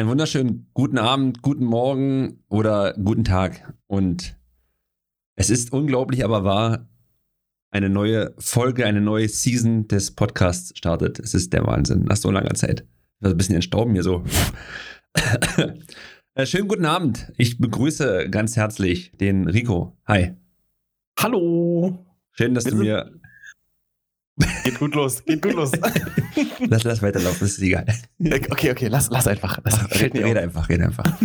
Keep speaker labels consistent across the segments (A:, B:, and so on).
A: Einen wunderschönen guten Abend, guten Morgen oder guten Tag. Und es ist unglaublich, aber wahr, eine neue Folge, eine neue Season des Podcasts startet. Es ist der Wahnsinn, nach so langer Zeit. Ich war ein bisschen entstauben hier so. Äh, schönen guten Abend. Ich begrüße ganz herzlich den Rico. Hi.
B: Hallo.
A: Schön, dass Wir du mir
B: Geht gut los, geht gut los.
A: lass, lass weiterlaufen, das ist egal.
B: Okay, okay, lass, lass einfach.
A: Das Ach, red, rede einfach, rede einfach.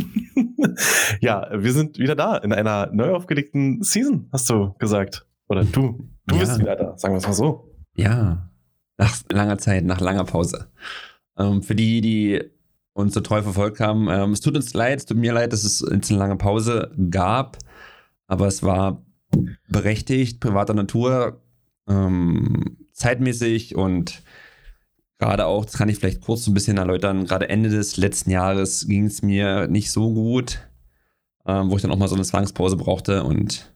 B: ja, wir sind wieder da in einer neu aufgelegten Season, hast du gesagt. Oder du. Du ja. bist wieder da, sagen wir es mal so.
A: Ja, nach langer Zeit, nach langer Pause. Ähm, für die, die uns so treu verfolgt haben, ähm, es tut uns leid, es tut mir leid, dass es jetzt eine lange Pause gab, aber es war berechtigt, privater Natur. Ähm, zeitmäßig und gerade auch, das kann ich vielleicht kurz ein bisschen erläutern, gerade Ende des letzten Jahres ging es mir nicht so gut, ähm, wo ich dann auch mal so eine Zwangspause brauchte und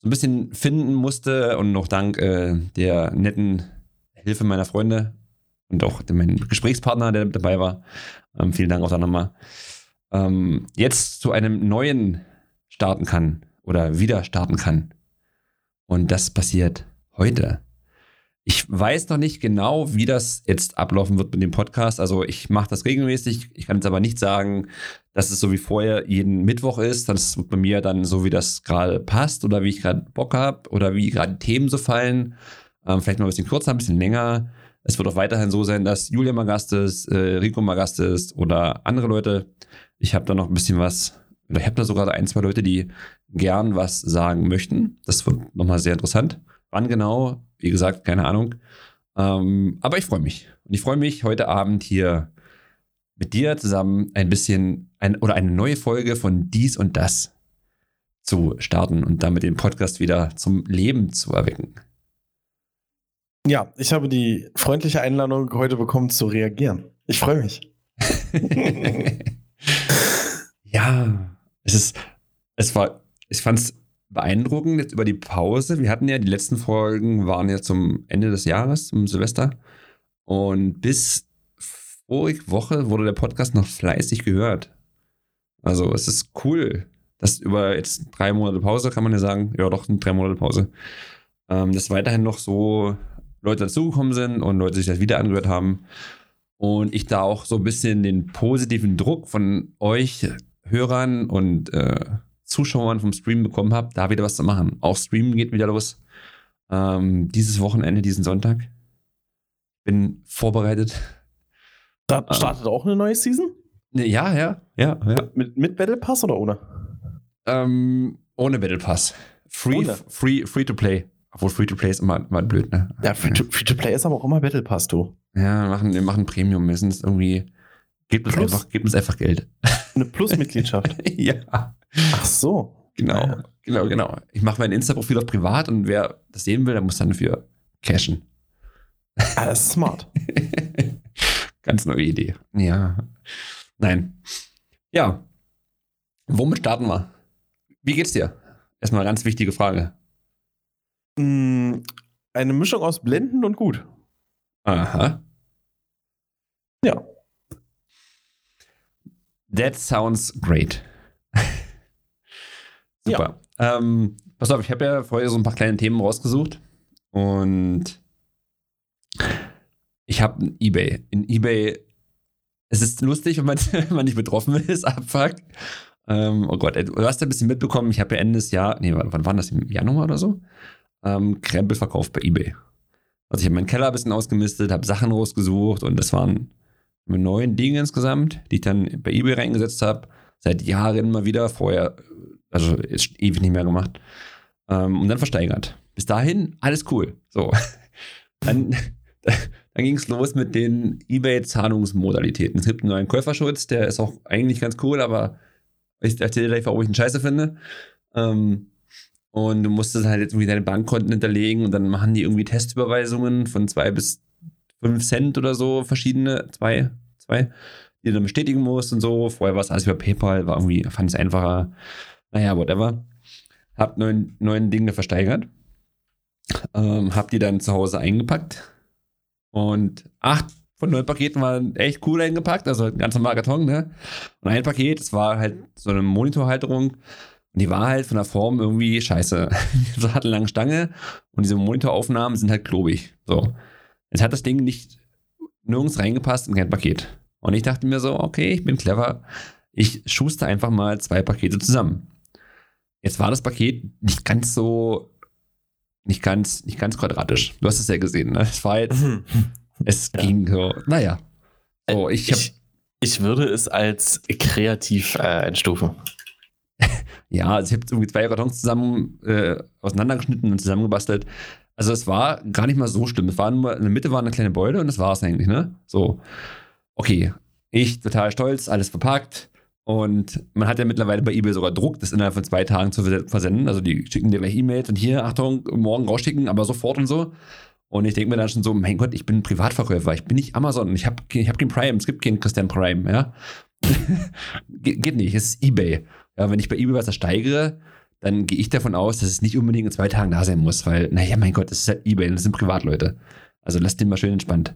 A: so ein bisschen finden musste und noch dank äh, der netten Hilfe meiner Freunde und auch mein Gesprächspartner, der dabei war. Ähm, vielen Dank auch da nochmal. Ähm, jetzt zu einem neuen starten kann oder wieder starten kann. Und das passiert heute. Ich weiß noch nicht genau, wie das jetzt ablaufen wird mit dem Podcast. Also ich mache das regelmäßig. Ich kann jetzt aber nicht sagen, dass es so wie vorher jeden Mittwoch ist. Das wird bei mir dann so, wie das gerade passt oder wie ich gerade Bock habe oder wie gerade Themen so fallen. Ähm, vielleicht mal ein bisschen kürzer, ein bisschen länger. Es wird auch weiterhin so sein, dass Julia mal Gast ist, äh, Rico mal Gast ist oder andere Leute. Ich habe da noch ein bisschen was, oder ich habe da sogar ein, zwei Leute, die gern was sagen möchten. Das wird nochmal sehr interessant. Wann genau, wie gesagt, keine Ahnung. Ähm, aber ich freue mich. Und ich freue mich heute Abend hier mit dir zusammen ein bisschen ein, oder eine neue Folge von Dies und Das zu starten und damit den Podcast wieder zum Leben zu erwecken.
B: Ja, ich habe die freundliche Einladung heute bekommen zu reagieren. Ich freue mich.
A: ja, es ist, es war, ich fand es beeindruckend jetzt über die Pause. Wir hatten ja, die letzten Folgen waren ja zum Ende des Jahres, zum Silvester. Und bis vorige Woche wurde der Podcast noch fleißig gehört. Also es ist cool, dass über jetzt drei Monate Pause, kann man ja sagen, ja doch, drei Monate Pause, ähm, dass weiterhin noch so Leute dazugekommen sind und Leute sich das wieder angehört haben. Und ich da auch so ein bisschen den positiven Druck von euch Hörern und äh, Zuschauern vom Stream bekommen habe, da wieder was zu machen. Auch Streamen geht wieder los. Ähm, dieses Wochenende, diesen Sonntag. Bin vorbereitet.
B: Da startet ähm, auch eine neue Season?
A: Ja, ja, ja. ja.
B: Mit, mit Battle Pass oder ohne?
A: Ähm, ohne Battle Pass. Free, ohne. free, free to play. Obwohl Free to Play ist immer, immer blöd, ne?
B: Ja, Free to, free to Play ist aber auch immer Battle Pass, du.
A: Ja, wir machen, wir machen Premium. Wir sind irgendwie. Gebt uns, einfach, gebt uns einfach Geld.
B: Eine Plus-Mitgliedschaft.
A: ja.
B: Ach so.
A: Genau, ja. genau, genau. Ich mache mein Insta-Profil auf privat und wer das sehen will, der muss dann dafür cashen.
B: Ah, das ist smart.
A: Ganz neue Idee. Ja. Nein. Ja. Womit starten wir? Wie geht's dir? Erstmal eine ganz wichtige Frage.
B: Mm, eine Mischung aus blendend und gut.
A: Aha.
B: Ja.
A: That sounds great. Super. Ja. Ähm, pass auf, ich habe ja vorher so ein paar kleine Themen rausgesucht und ich habe ein eBay. In eBay, es ist lustig, wenn man, wenn man nicht betroffen ist, abfuck. Ähm, oh Gott, du hast ja ein bisschen mitbekommen, ich habe ja Ende des Jahres, nee, wann war das, im Januar oder so? Ähm, Krempel verkauft bei eBay. Also ich habe meinen Keller ein bisschen ausgemistet, habe Sachen rausgesucht und das waren neun Dinge insgesamt, die ich dann bei eBay reingesetzt habe. Seit Jahren mal wieder, vorher also ist ewig nicht mehr gemacht. Ähm, und dann versteigert. Bis dahin alles cool. So. Dann, dann ging es los mit den eBay-Zahlungsmodalitäten. Es gibt einen neuen Käuferschutz, der ist auch eigentlich ganz cool, aber ich erzähle gleich, warum ich ihn scheiße finde. Ähm, und du musstest halt jetzt irgendwie deine Bankkonten hinterlegen und dann machen die irgendwie Testüberweisungen von zwei bis fünf Cent oder so, verschiedene, zwei, zwei, die du dann bestätigen musst und so. Vorher war es alles über PayPal, war irgendwie, fand es einfacher. Naja, whatever. Hab neun, neun Dinge versteigert. Ähm, hab die dann zu Hause eingepackt. Und acht, von neun Paketen waren echt cool eingepackt, also ein ganz normaler Karton, ne? Und ein Paket, das war halt so eine Monitorhalterung. Und die war halt von der Form irgendwie scheiße. so hat eine lange Stange und diese Monitoraufnahmen sind halt klobig. So. Jetzt hat das Ding nicht nirgends reingepasst in kein Paket. Und ich dachte mir so, okay, ich bin clever. Ich schuster einfach mal zwei Pakete zusammen. Jetzt war das Paket nicht ganz so, nicht ganz, nicht ganz quadratisch. Du hast es ja gesehen, ne? Es war jetzt, es ja. ging so, naja.
B: So, ich, hab, ich, ich würde es als kreativ äh, einstufen.
A: ja, also ich habe irgendwie zwei Kartons zusammen äh, auseinandergeschnitten und zusammengebastelt. Also es war gar nicht mal so schlimm. Es war nur, in der Mitte war eine kleine Beule und das war es eigentlich, ne? So. Okay. Ich total stolz, alles verpackt. Und man hat ja mittlerweile bei eBay sogar Druck, das innerhalb von zwei Tagen zu versenden. Also die schicken dir gleich E-Mails und hier, Achtung, morgen rausschicken, aber sofort und so. Und ich denke mir dann schon so, mein Gott, ich bin Privatverkäufer, ich bin nicht Amazon, ich habe ich hab kein Prime, es gibt keinen Christian Prime, ja. Ge geht nicht, es ist eBay. Ja, wenn ich bei eBay was ersteigere, dann gehe ich davon aus, dass es nicht unbedingt in zwei Tagen da sein muss, weil, naja, mein Gott, das ist halt eBay, das sind Privatleute. Also lass den mal schön entspannt.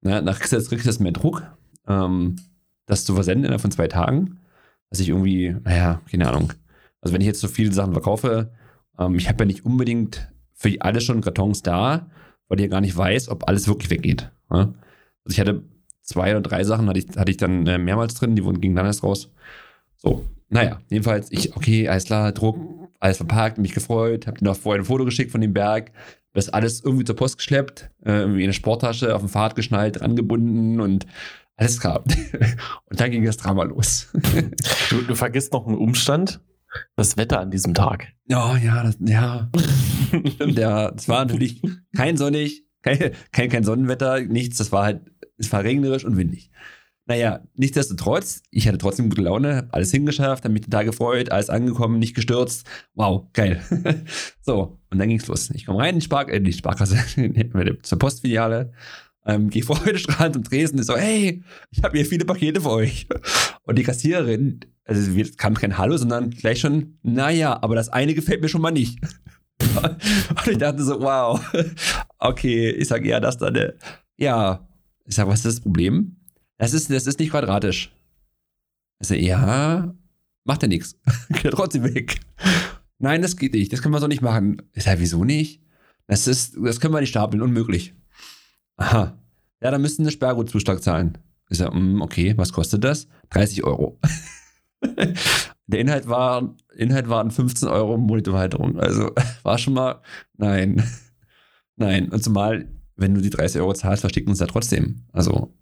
A: Na, nach kriegst du das mehr Druck. Ähm, das zu versenden innerhalb von zwei Tagen. Dass ich irgendwie, naja, keine Ahnung. Also wenn ich jetzt so viele Sachen verkaufe, ähm, ich habe ja nicht unbedingt für alle schon Kartons da, weil ich ja gar nicht weiß, ob alles wirklich weggeht. Ja? Also ich hatte zwei oder drei Sachen, hatte ich, hatte ich dann äh, mehrmals drin, die wurden, gingen dann erst raus. So, naja, jedenfalls, ich, okay, alles klar, Druck, alles verpackt, mich gefreut, habe noch vorher ein Foto geschickt von dem Berg, das alles irgendwie zur Post geschleppt, äh, irgendwie in eine Sporttasche, auf dem Fahrrad geschnallt, angebunden und alles klar. Und dann ging das Drama los.
B: Du, du vergisst noch einen Umstand. Das Wetter an diesem Tag.
A: Oh, ja, das, ja. Stimmt, ja. Es war natürlich kein sonnig, kein, kein, kein Sonnenwetter, nichts. Das war halt, es war regnerisch und windig. Naja, nichtsdestotrotz, ich hatte trotzdem gute Laune, alles hingeschafft, habe mich total gefreut, alles angekommen, nicht gestürzt. Wow, geil. so, und dann ging's los. Ich komme rein in die, Spar äh, die Sparkasse, zur Postfiliale ähm, gehe freudestrahlend zum Tresen und so, hey, ich habe hier viele Pakete für euch. Und die Kassiererin, also kam kein Hallo, sondern gleich schon, naja, aber das eine gefällt mir schon mal nicht. und ich dachte so, wow, okay, ich sage ja, das dann, äh, ja, ich sage, was ist das Problem? Das ist, das ist nicht quadratisch. Sage, ja, macht ja nichts. Geht trotzdem weg. Nein, das geht nicht. Das können wir so nicht machen. Ich sage, wieso nicht? Das ist, das können wir nicht stapeln, unmöglich. Aha. Ja, dann müssten eine Sperrgutzuschlag zahlen. Ich sage, mm, okay, was kostet das? 30 Euro. Der Inhalt war, Inhalt waren 15 Euro Monitorhalterung. Also war schon mal, nein. Nein. Und zumal, wenn du die 30 Euro zahlst, verstecken uns ja trotzdem. Also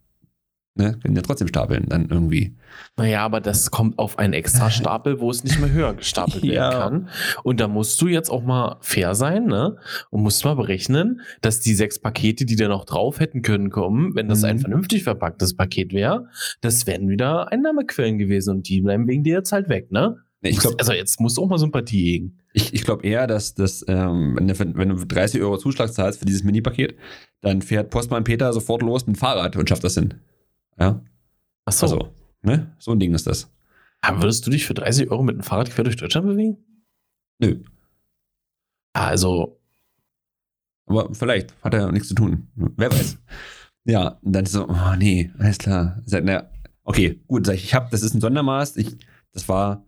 A: ne, können ja trotzdem stapeln dann irgendwie.
B: Naja, aber das kommt auf einen extra Stapel, wo es nicht mehr höher gestapelt ja. werden kann. Und da musst du jetzt auch mal fair sein, ne? Und musst mal berechnen, dass die sechs Pakete, die da noch drauf hätten können kommen, wenn das mhm. ein vernünftig verpacktes Paket wäre, das wären wieder Einnahmequellen gewesen und die bleiben wegen dir jetzt halt weg, ne? Ich glaub, also jetzt musst du auch mal Sympathie hegen.
A: Ich, ich glaube eher, dass das, ähm, wenn, du, wenn du 30 Euro Zuschlag zahlst für dieses Mini-Paket, dann fährt Postmann Peter sofort los mit dem Fahrrad und schafft das hin. Ja.
B: Ach so. Also,
A: ne? So ein Ding ist das.
B: Aber würdest du dich für 30 Euro mit dem Fahrrad quer durch Deutschland bewegen?
A: Nö.
B: Also.
A: Aber vielleicht hat er nichts zu tun. Wer weiß. ja, und dann so, oh nee, alles klar. Okay, gut, sag ich, ich habe, das ist ein Sondermaß. Ich, das war,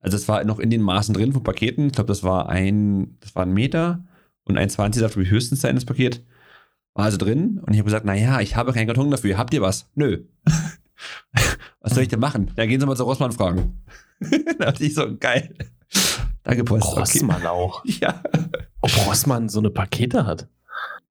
A: also das war noch in den Maßen drin von Paketen. Ich glaube, das war ein, das war ein Meter und ein 20 darf höchstens sein, das Paket. War also drin und ich habe gesagt, naja, ich habe keinen Karton dafür. Habt ihr was? Nö. was soll ich denn machen? Ja, gehen Sie mal zu Rossmann fragen. da dachte ich so, geil. Danke, Post.
B: Rossmann okay. auch.
A: Ja.
B: Ob Rossmann so eine Pakete hat.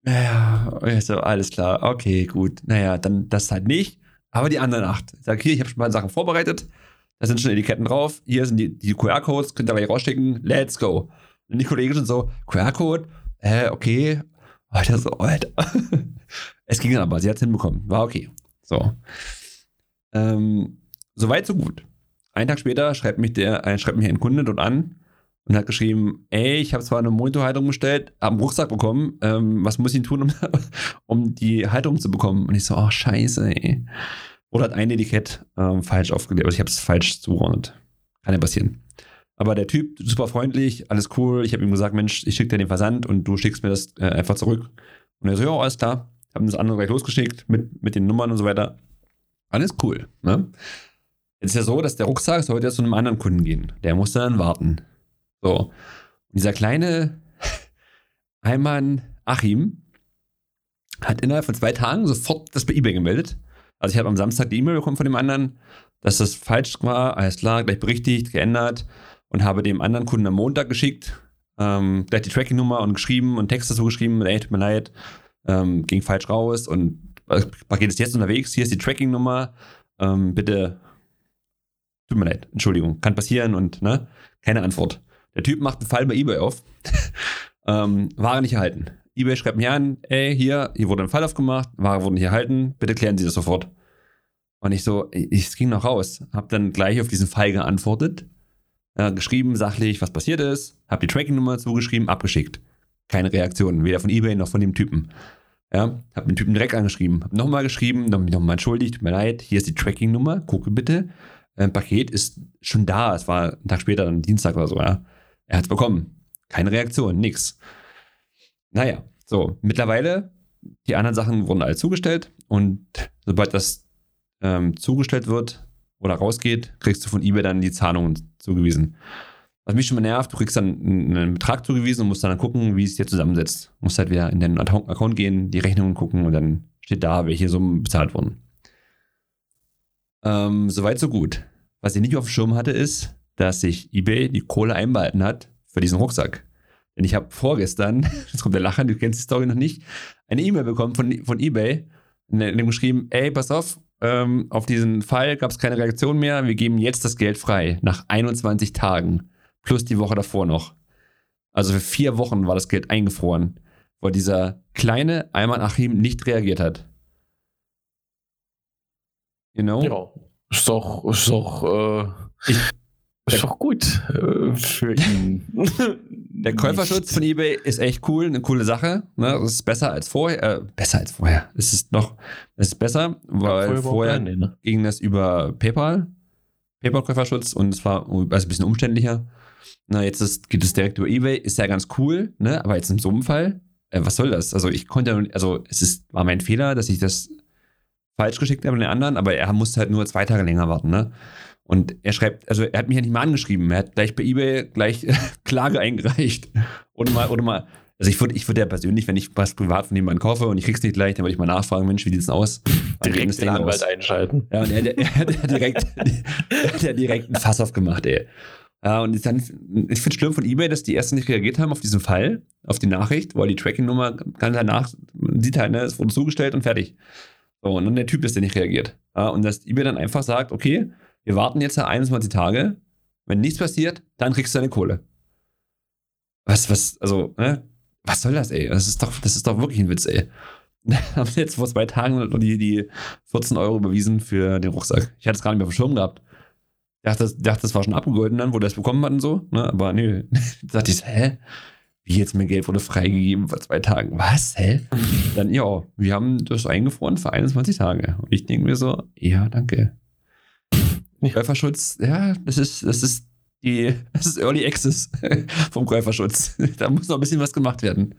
A: Ja, so, alles klar. Okay, gut. Naja, dann das halt nicht. Aber die anderen acht. Ich sage, hier, ich habe schon mal Sachen vorbereitet. Da sind schon Etiketten drauf. Hier sind die, die QR-Codes. Könnt ihr gleich rausschicken. Let's go. Und die Kollegen schon so, QR-Code? Äh, okay. Alter, so, Alter. es ging aber, sie hat es hinbekommen. War okay. So. Ähm, Soweit, so gut. Einen Tag später schreibt mich, der, äh, schreibt mich ein Kunde dort an und hat geschrieben: Ey, ich habe zwar eine Monitorhalterung bestellt, habe einen Rucksack bekommen. Ähm, was muss ich tun, um, um die Halterung zu bekommen? Und ich so: Oh, Scheiße, ey. Oder hat ein Etikett ähm, falsch aufgelegt. Also ich habe es falsch zugeordnet. Kann ja passieren. Aber der Typ, super freundlich, alles cool. Ich habe ihm gesagt, Mensch, ich schicke dir den Versand und du schickst mir das äh, einfach zurück. Und er so, ja, alles klar. haben das andere gleich losgeschickt mit, mit den Nummern und so weiter. Alles cool. Ne? Jetzt ist ja so, dass der Rucksack sollte ja zu einem anderen Kunden gehen. Der musste dann warten. So. Und dieser kleine Heimann Achim hat innerhalb von zwei Tagen sofort das bei eBay gemeldet. Also ich habe am Samstag die E-Mail bekommen von dem anderen, dass das falsch war, alles klar, gleich berichtigt, geändert und habe dem anderen Kunden am Montag geschickt, ähm, gleich die Tracking-Nummer und geschrieben und Text dazu geschrieben, ey, tut mir leid, ähm, ging falsch raus und das Paket ist jetzt unterwegs, hier ist die Tracking-Nummer, ähm, bitte, tut mir leid, Entschuldigung, kann passieren und, ne, keine Antwort. Der Typ macht einen Fall bei eBay auf, ähm, Ware nicht erhalten eBay schreibt mir an, ey, hier, hier wurde ein Fall aufgemacht, Ware wurde nicht erhalten, bitte klären Sie das sofort. Und ich so, es ging noch raus. Hab dann gleich auf diesen Fall geantwortet, äh, geschrieben sachlich, was passiert ist, hab die Tracking-Nummer zugeschrieben, abgeschickt. Keine Reaktion, weder von eBay noch von dem Typen. Ja, hab den Typen direkt angeschrieben, hab nochmal geschrieben, noch nochmal entschuldigt, tut mir leid, hier ist die Tracking-Nummer, gucke bitte. Ein Paket ist schon da, es war ein Tag später, ein Dienstag oder so, ja. Er hat's bekommen. Keine Reaktion, nix. Naja, so, mittlerweile, die anderen Sachen wurden alle zugestellt und sobald das ähm, zugestellt wird oder rausgeht, kriegst du von eBay dann die Zahlungen zugewiesen. Was mich schon mal nervt, du kriegst dann einen Betrag zugewiesen und musst dann gucken, wie es dir zusammensetzt. Du musst halt wieder in deinen Account gehen, die Rechnungen gucken und dann steht da, welche Summen bezahlt wurden. Ähm, Soweit, so gut. Was ich nicht auf dem Schirm hatte, ist, dass sich eBay die Kohle einbehalten hat für diesen Rucksack. Denn ich habe vorgestern, jetzt kommt der Lacher, du kennst die Story noch nicht, eine E-Mail bekommen von, von eBay, in dem geschrieben, ey, pass auf, ähm, auf diesen Fall gab es keine Reaktion mehr, wir geben jetzt das Geld frei, nach 21 Tagen, plus die Woche davor noch. Also für vier Wochen war das Geld eingefroren, weil dieser kleine Ayman Achim nicht reagiert hat.
B: You know? Ja, ist doch, ist doch, äh, ich, ist doch gut äh, für ihn.
A: Der Käuferschutz von eBay ist echt cool, eine coole Sache. Ne? Das ist besser als vorher. Äh, besser als vorher. Es ist noch, es ist besser, weil vorher, vorher nee, ne? ging das über PayPal, PayPal-Käuferschutz und es war also ein bisschen umständlicher. Na, jetzt ist, geht es direkt über eBay, ist ja ganz cool, ne? Aber jetzt in so einem Fall, äh, was soll das? Also ich konnte, also es ist, war mein Fehler, dass ich das falsch geschickt habe an den anderen, aber er musste halt nur zwei Tage länger warten, ne? Und er schreibt, also er hat mich ja nicht mal angeschrieben, er hat gleich bei eBay gleich Klage eingereicht. Oder mal, oder mal, also ich würde ich würd ja persönlich, wenn ich was privat von jemandem kaufe und ich krieg's nicht gleich, dann würde ich mal nachfragen, Mensch, wie sieht's denn aus?
B: Direkt den Anwalt aus? einschalten.
A: Ja, und er, der, der, der, direkt, der direkt einen Fass aufgemacht, ey. Ja, und dann, ich finde es schlimm von eBay, dass die ersten nicht reagiert haben auf diesen Fall, auf die Nachricht, weil die Tracking-Nummer kann danach, man sieht halt, ne, es wurde zugestellt und fertig. So, und dann der Typ ist, der nicht reagiert. Ja, und dass eBay dann einfach sagt, okay, wir warten jetzt 21 Tage. Wenn nichts passiert, dann kriegst du deine Kohle. Was, was, also, ne? Was soll das, ey? Das ist doch, das ist doch wirklich ein Witz, ey. haben jetzt vor zwei Tagen die, die 14 Euro überwiesen für den Rucksack. Ich hatte es gar nicht mehr auf dem Schirm gehabt. Dachte, das, dachte, das war schon abgegolten dann, wo es bekommen hat und so. Ne? Aber nee, da dachte ich, hä? Wie jetzt mein Geld wurde freigegeben vor zwei Tagen? Was? Hä? dann, ja, wir haben das eingefroren für 21 Tage. Und ich denke mir so, ja, danke. Käuferschutz, ja, das ist, das ist die, das ist Early Access vom Käuferschutz. da muss noch ein bisschen was gemacht werden.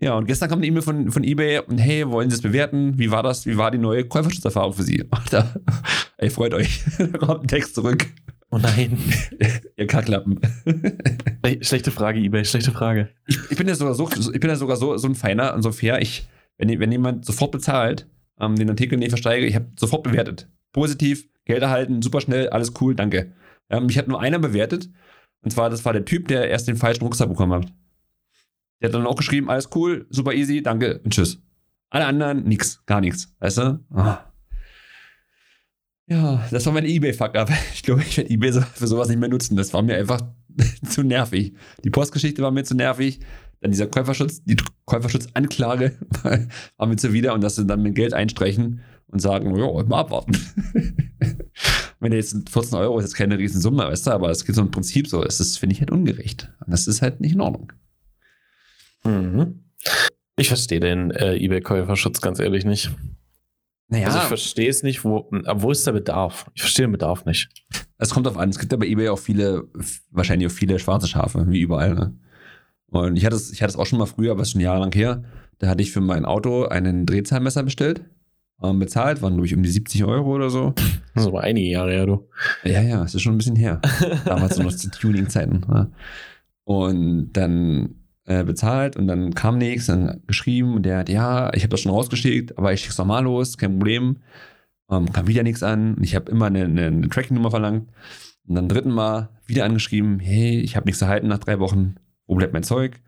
A: Ja, und gestern kam eine E-Mail von, von eBay und hey, wollen Sie es bewerten? Wie war das? Wie war die neue Käuferschutzerfahrung für Sie? Da, ey, freut euch. da kommt ein Text zurück.
B: Oh nein.
A: Ihr Kacklappen.
B: Schlechte Frage, eBay, schlechte Frage.
A: Ich, ich bin ja sogar so, ich bin ja sogar so, so ein Feiner und so fair. Ich, wenn, wenn jemand sofort bezahlt, ähm, den Artikel nicht versteige, ich habe sofort bewertet. Positiv, Geld erhalten, super schnell, alles cool, danke. Ja, mich hat nur einer bewertet. Und zwar, das war der Typ, der erst den falschen Rucksack bekommen hat. Der hat dann auch geschrieben, alles cool, super easy, danke und tschüss. Alle anderen, nix, gar nichts. Weißt du? Ah. Ja, das war mein Ebay-Fuck-Up. Ich glaube, ich werde Ebay für sowas nicht mehr nutzen. Das war mir einfach zu nervig. Die Postgeschichte war mir zu nervig. Dann dieser Käuferschutz, die Käuferschutzanklage war mir zuwider und dass sie dann mit Geld einstreichen und sagen, ja, mal abwarten. Wenn jetzt 14 Euro ist jetzt keine Riesensumme, weißt du, aber es geht so im Prinzip so. Das finde ich halt ungerecht. Und das ist halt nicht in Ordnung.
B: Mhm. Ich verstehe den äh, eBay-Käuferschutz ganz ehrlich nicht. Naja. Also ich verstehe es nicht, wo, wo ist der Bedarf? Ich verstehe den Bedarf nicht.
A: Es kommt auf an. Es gibt ja bei eBay auch viele, wahrscheinlich auch viele schwarze Schafe, wie überall. Ne? Und ich hatte es ich hatte es auch schon mal früher, aber es ist schon jahrelang her. Da hatte ich für mein Auto einen Drehzahlmesser bestellt, ähm, bezahlt, waren glaube ich um die 70 Euro oder so.
B: Das ist aber einige Jahre her, du.
A: Ja, ja, es ist schon ein bisschen her. Damals so noch zu Tuning-Zeiten. Ja. Und dann äh, bezahlt und dann kam nichts, dann geschrieben und der hat, ja, ich habe das schon rausgeschickt, aber ich schick's nochmal los, kein Problem. Ähm, kam wieder nichts an. Ich habe immer eine, eine, eine Tracking-Nummer verlangt. Und dann dritten Mal wieder angeschrieben, hey, ich habe nichts erhalten nach drei Wochen, wo bleibt mein Zeug?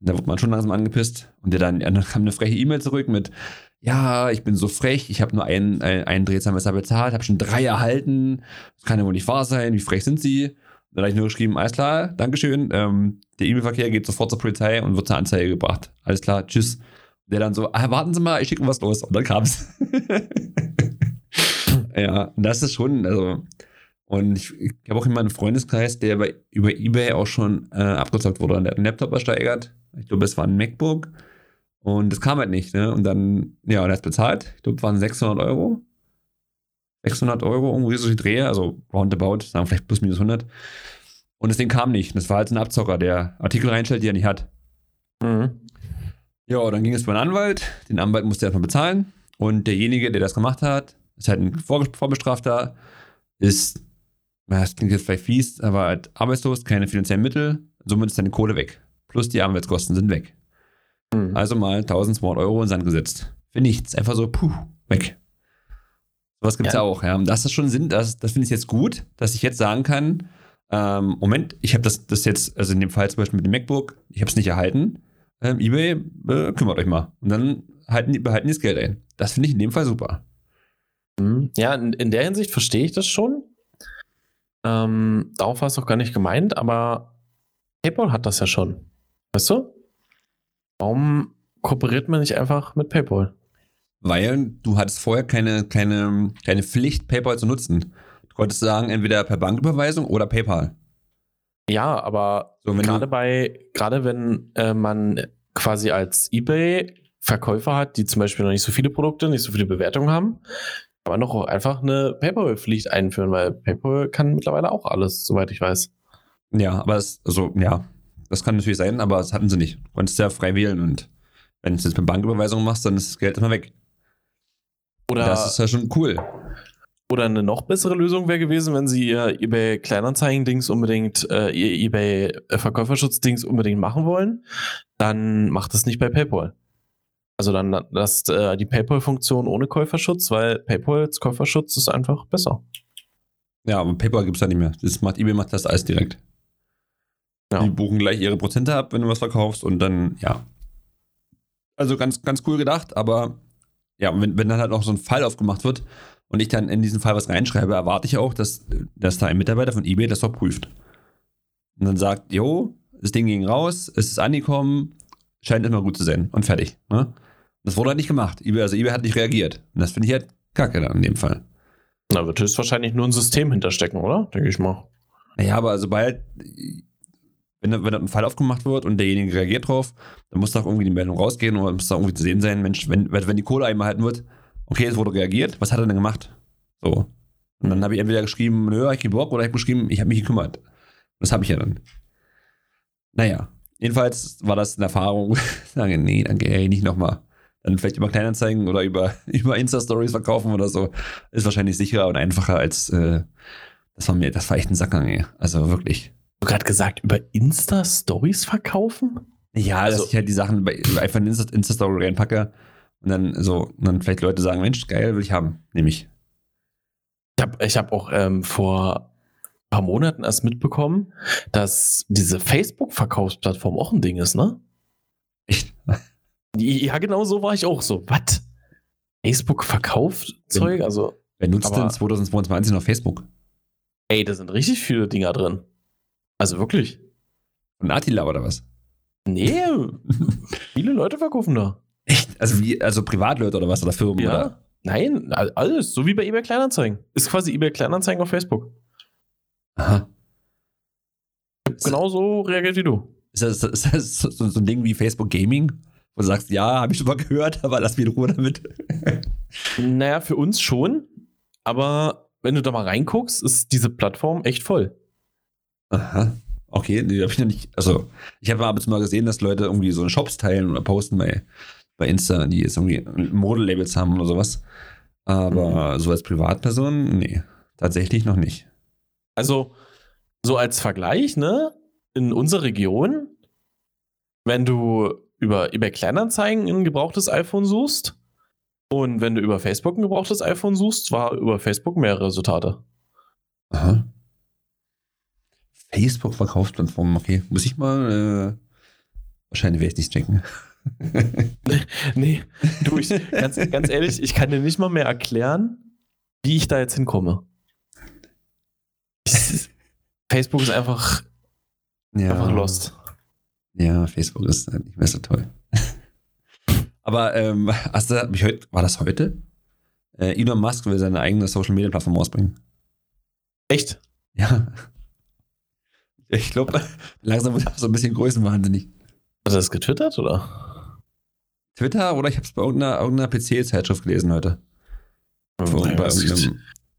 A: Und da wurde man schon langsam angepisst. Und der dann, dann kam eine freche E-Mail zurück mit, ja, ich bin so frech, ich habe nur einen, einen, einen Drehzahlmesser bezahlt, habe schon drei erhalten. Das kann ja wohl nicht wahr sein, wie frech sind sie? Dann habe ich nur geschrieben, alles klar, Dankeschön. Ähm, der E-Mail-Verkehr geht sofort zur Polizei und wird zur Anzeige gebracht. Alles klar, tschüss. Der dann so, ah, warten Sie mal, ich schicke was los. Und dann kam es. ja, das ist schon, also. Und ich, ich habe auch immer einen Freundeskreis, der bei, über Ebay auch schon äh, abgezockt wurde. Und der hat einen Laptop ersteigert. Ich glaube, es war ein MacBook. Und das kam halt nicht, ne? Und dann, ja, und er hat bezahlt. Ich glaube, waren 600 Euro. 600 Euro irgendwie so die Drehe, also roundabout, sagen vielleicht plus minus 100. Und das Ding kam nicht. Das war halt so ein Abzocker, der Artikel reinstellt, die er nicht hat. Mhm. Ja, dann ging es bei einem Anwalt. Den Anwalt musste er erstmal bezahlen. Und derjenige, der das gemacht hat, ist halt ein Vor Vorbestrafter, ist, das klingt jetzt vielleicht fies, aber halt arbeitslos, keine finanziellen Mittel. Somit ist seine Kohle weg. Plus die Anwaltskosten sind weg. Mhm. Also mal 1200 Euro in Sand gesetzt. Für nichts. Einfach so, puh, weg. Sowas gibt es ja. auch, ja. Und das ist schon Sinn, das, das finde ich jetzt gut, dass ich jetzt sagen kann, ähm, Moment, ich habe das, das jetzt, also in dem Fall zum Beispiel mit dem MacBook, ich habe es nicht erhalten. Ähm, eBay, äh, kümmert euch mal. Und dann halten, behalten die das Geld ein. Das finde ich in dem Fall super.
B: Mhm. Ja, in, in der Hinsicht verstehe ich das schon. Ähm, darauf war es auch gar nicht gemeint, aber PayPal hat das ja schon. Weißt du? Warum kooperiert man nicht einfach mit PayPal?
A: weil du hattest vorher keine, keine, keine Pflicht, PayPal zu nutzen. Du konntest sagen, entweder per Banküberweisung oder PayPal.
B: Ja, aber so, gerade bei, gerade wenn äh, man quasi als eBay Verkäufer hat, die zum Beispiel noch nicht so viele Produkte, nicht so viele Bewertungen haben, kann man doch auch einfach eine PayPal-Pflicht einführen, weil PayPal kann mittlerweile auch alles, soweit ich weiß.
A: Ja, aber es, also, ja, das kann natürlich sein, aber das hatten sie nicht. Du konntest ja frei wählen und wenn du es jetzt per Banküberweisung machst, dann ist das Geld immer weg.
B: Oder
A: das ist ja schon cool.
B: Oder eine noch bessere Lösung wäre gewesen, wenn sie ihr eBay Kleinanzeigen-Dings unbedingt, äh, ihr eBay Verkäuferschutz-Dings unbedingt machen wollen, dann macht es nicht bei PayPal. Also dann lasst äh, die PayPal-Funktion ohne Käuferschutz, weil PayPals Käuferschutz ist einfach besser.
A: Ja, aber PayPal gibt es da nicht mehr. Das macht, eBay macht das alles direkt. Ja. Die buchen gleich ihre Prozente ab, wenn du was verkaufst und dann, ja. Also ganz, ganz cool gedacht, aber ja, wenn, wenn dann halt auch so ein Fall aufgemacht wird und ich dann in diesen Fall was reinschreibe, erwarte ich auch, dass, dass da ein Mitarbeiter von eBay das doch prüft. Und dann sagt, jo, das Ding ging raus, es ist angekommen, scheint immer gut zu sein und fertig. Ne? Das wurde halt nicht gemacht. eBay, also eBay hat nicht reagiert. Und das finde ich halt kacke dann in dem Fall.
B: Da wird höchstwahrscheinlich nur ein System hinterstecken, oder? Denke ich mal.
A: Naja, aber sobald wenn, wenn ein Fall aufgemacht wird und derjenige reagiert drauf, dann muss doch irgendwie die Meldung rausgehen oder muss da irgendwie zu sehen sein, Mensch, wenn, wenn die Kohle einmal halten wird, okay, es wurde reagiert, was hat er denn gemacht? So. Und dann habe ich entweder geschrieben, nö, ich Bock, oder ich habe geschrieben, ich habe mich gekümmert. Das habe ich ja dann. Naja, jedenfalls war das eine Erfahrung. Sage, nee, danke, ey, nicht nochmal. Dann vielleicht über Kleinanzeigen oder über, über Insta-Stories verkaufen oder so. Ist wahrscheinlich sicherer und einfacher als, äh, das war mir, das war echt ein Sackgang, ey. Also wirklich
B: du gerade gesagt, über Insta-Stories verkaufen?
A: Ja, also, dass ich halt die Sachen bei, einfach in Insta-Story reinpacke und dann so, und dann vielleicht Leute sagen, Mensch, geil, will ich haben, nehme ich.
B: Ich habe ich hab auch ähm, vor ein paar Monaten erst mitbekommen, dass diese Facebook-Verkaufsplattform auch ein Ding ist, ne?
A: Echt?
B: Ja, genau so war ich auch so. Was? Facebook verkauft Zeug? Also.
A: Wer nutzt denn 2022 noch Facebook?
B: Ey, da sind richtig viele Dinger drin. Also wirklich.
A: Und Attila oder was?
B: Nee, viele Leute verkaufen da.
A: Echt? Also wie, also Privatleute oder was oder Firmen
B: ja.
A: oder?
B: Nein, alles, so wie bei eBay Kleinanzeigen. Ist quasi eBay Kleinanzeigen auf Facebook.
A: Aha.
B: Genauso reagiert wie du.
A: Ist das, ist das so, so, ein Ding wie Facebook Gaming? Wo du sagst, ja, habe ich schon mal gehört, aber lass mich in Ruhe damit.
B: naja, für uns schon. Aber wenn du da mal reinguckst, ist diese Plattform echt voll.
A: Aha. Okay, nee, hab ich noch nicht. Also, ich habe ab und zu mal gesehen, dass Leute irgendwie so Shops teilen oder posten bei, bei Insta, die jetzt irgendwie Modelabels haben oder sowas. Aber mhm. so als Privatperson, nee, tatsächlich noch nicht.
B: Also, so als Vergleich, ne? In unserer Region, wenn du über eBay Kleinanzeigen ein gebrauchtes iPhone suchst und wenn du über Facebook ein gebrauchtes iPhone suchst, war über Facebook mehr Resultate.
A: Aha. Facebook-Verkaufsplattform, okay. Muss ich mal, äh, wahrscheinlich werde ich nicht checken.
B: nee, du, ich, ganz, ganz ehrlich, ich kann dir nicht mal mehr erklären, wie ich da jetzt hinkomme. Facebook ist einfach, ja. einfach lost.
A: Ja, Facebook ist halt nicht mehr so toll. Aber ähm, hast du, war das heute? Äh, Elon Musk will seine eigene Social Media Plattform ausbringen.
B: Echt?
A: Ja. Ich glaube, langsam wird er so ein bisschen größenwahnsinnig.
B: Hat er das getwittert oder?
A: Twitter oder ich habe es bei irgendeiner, irgendeiner PC-Zeitschrift gelesen heute.
B: Bei irgendeinem,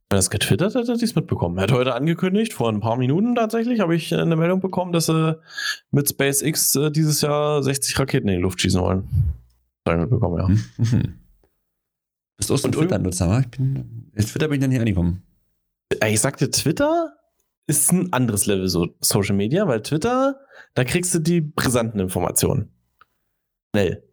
B: wenn er es getwittert hat, hat er es mitbekommen. Er hat heute angekündigt, vor ein paar Minuten tatsächlich, habe ich eine Meldung bekommen, dass sie mit SpaceX äh, dieses Jahr 60 Raketen in die Luft schießen wollen. Habe ich mitbekommen, ja. Mhm.
A: Bist du auch so ein Twitter-Nutzer? Ich bin, Twitter bin ich dann hier angekommen.
B: Ich sagte, Twitter ist ein anderes Level so Social Media, weil Twitter, da kriegst du die brisanten Informationen. Schnell.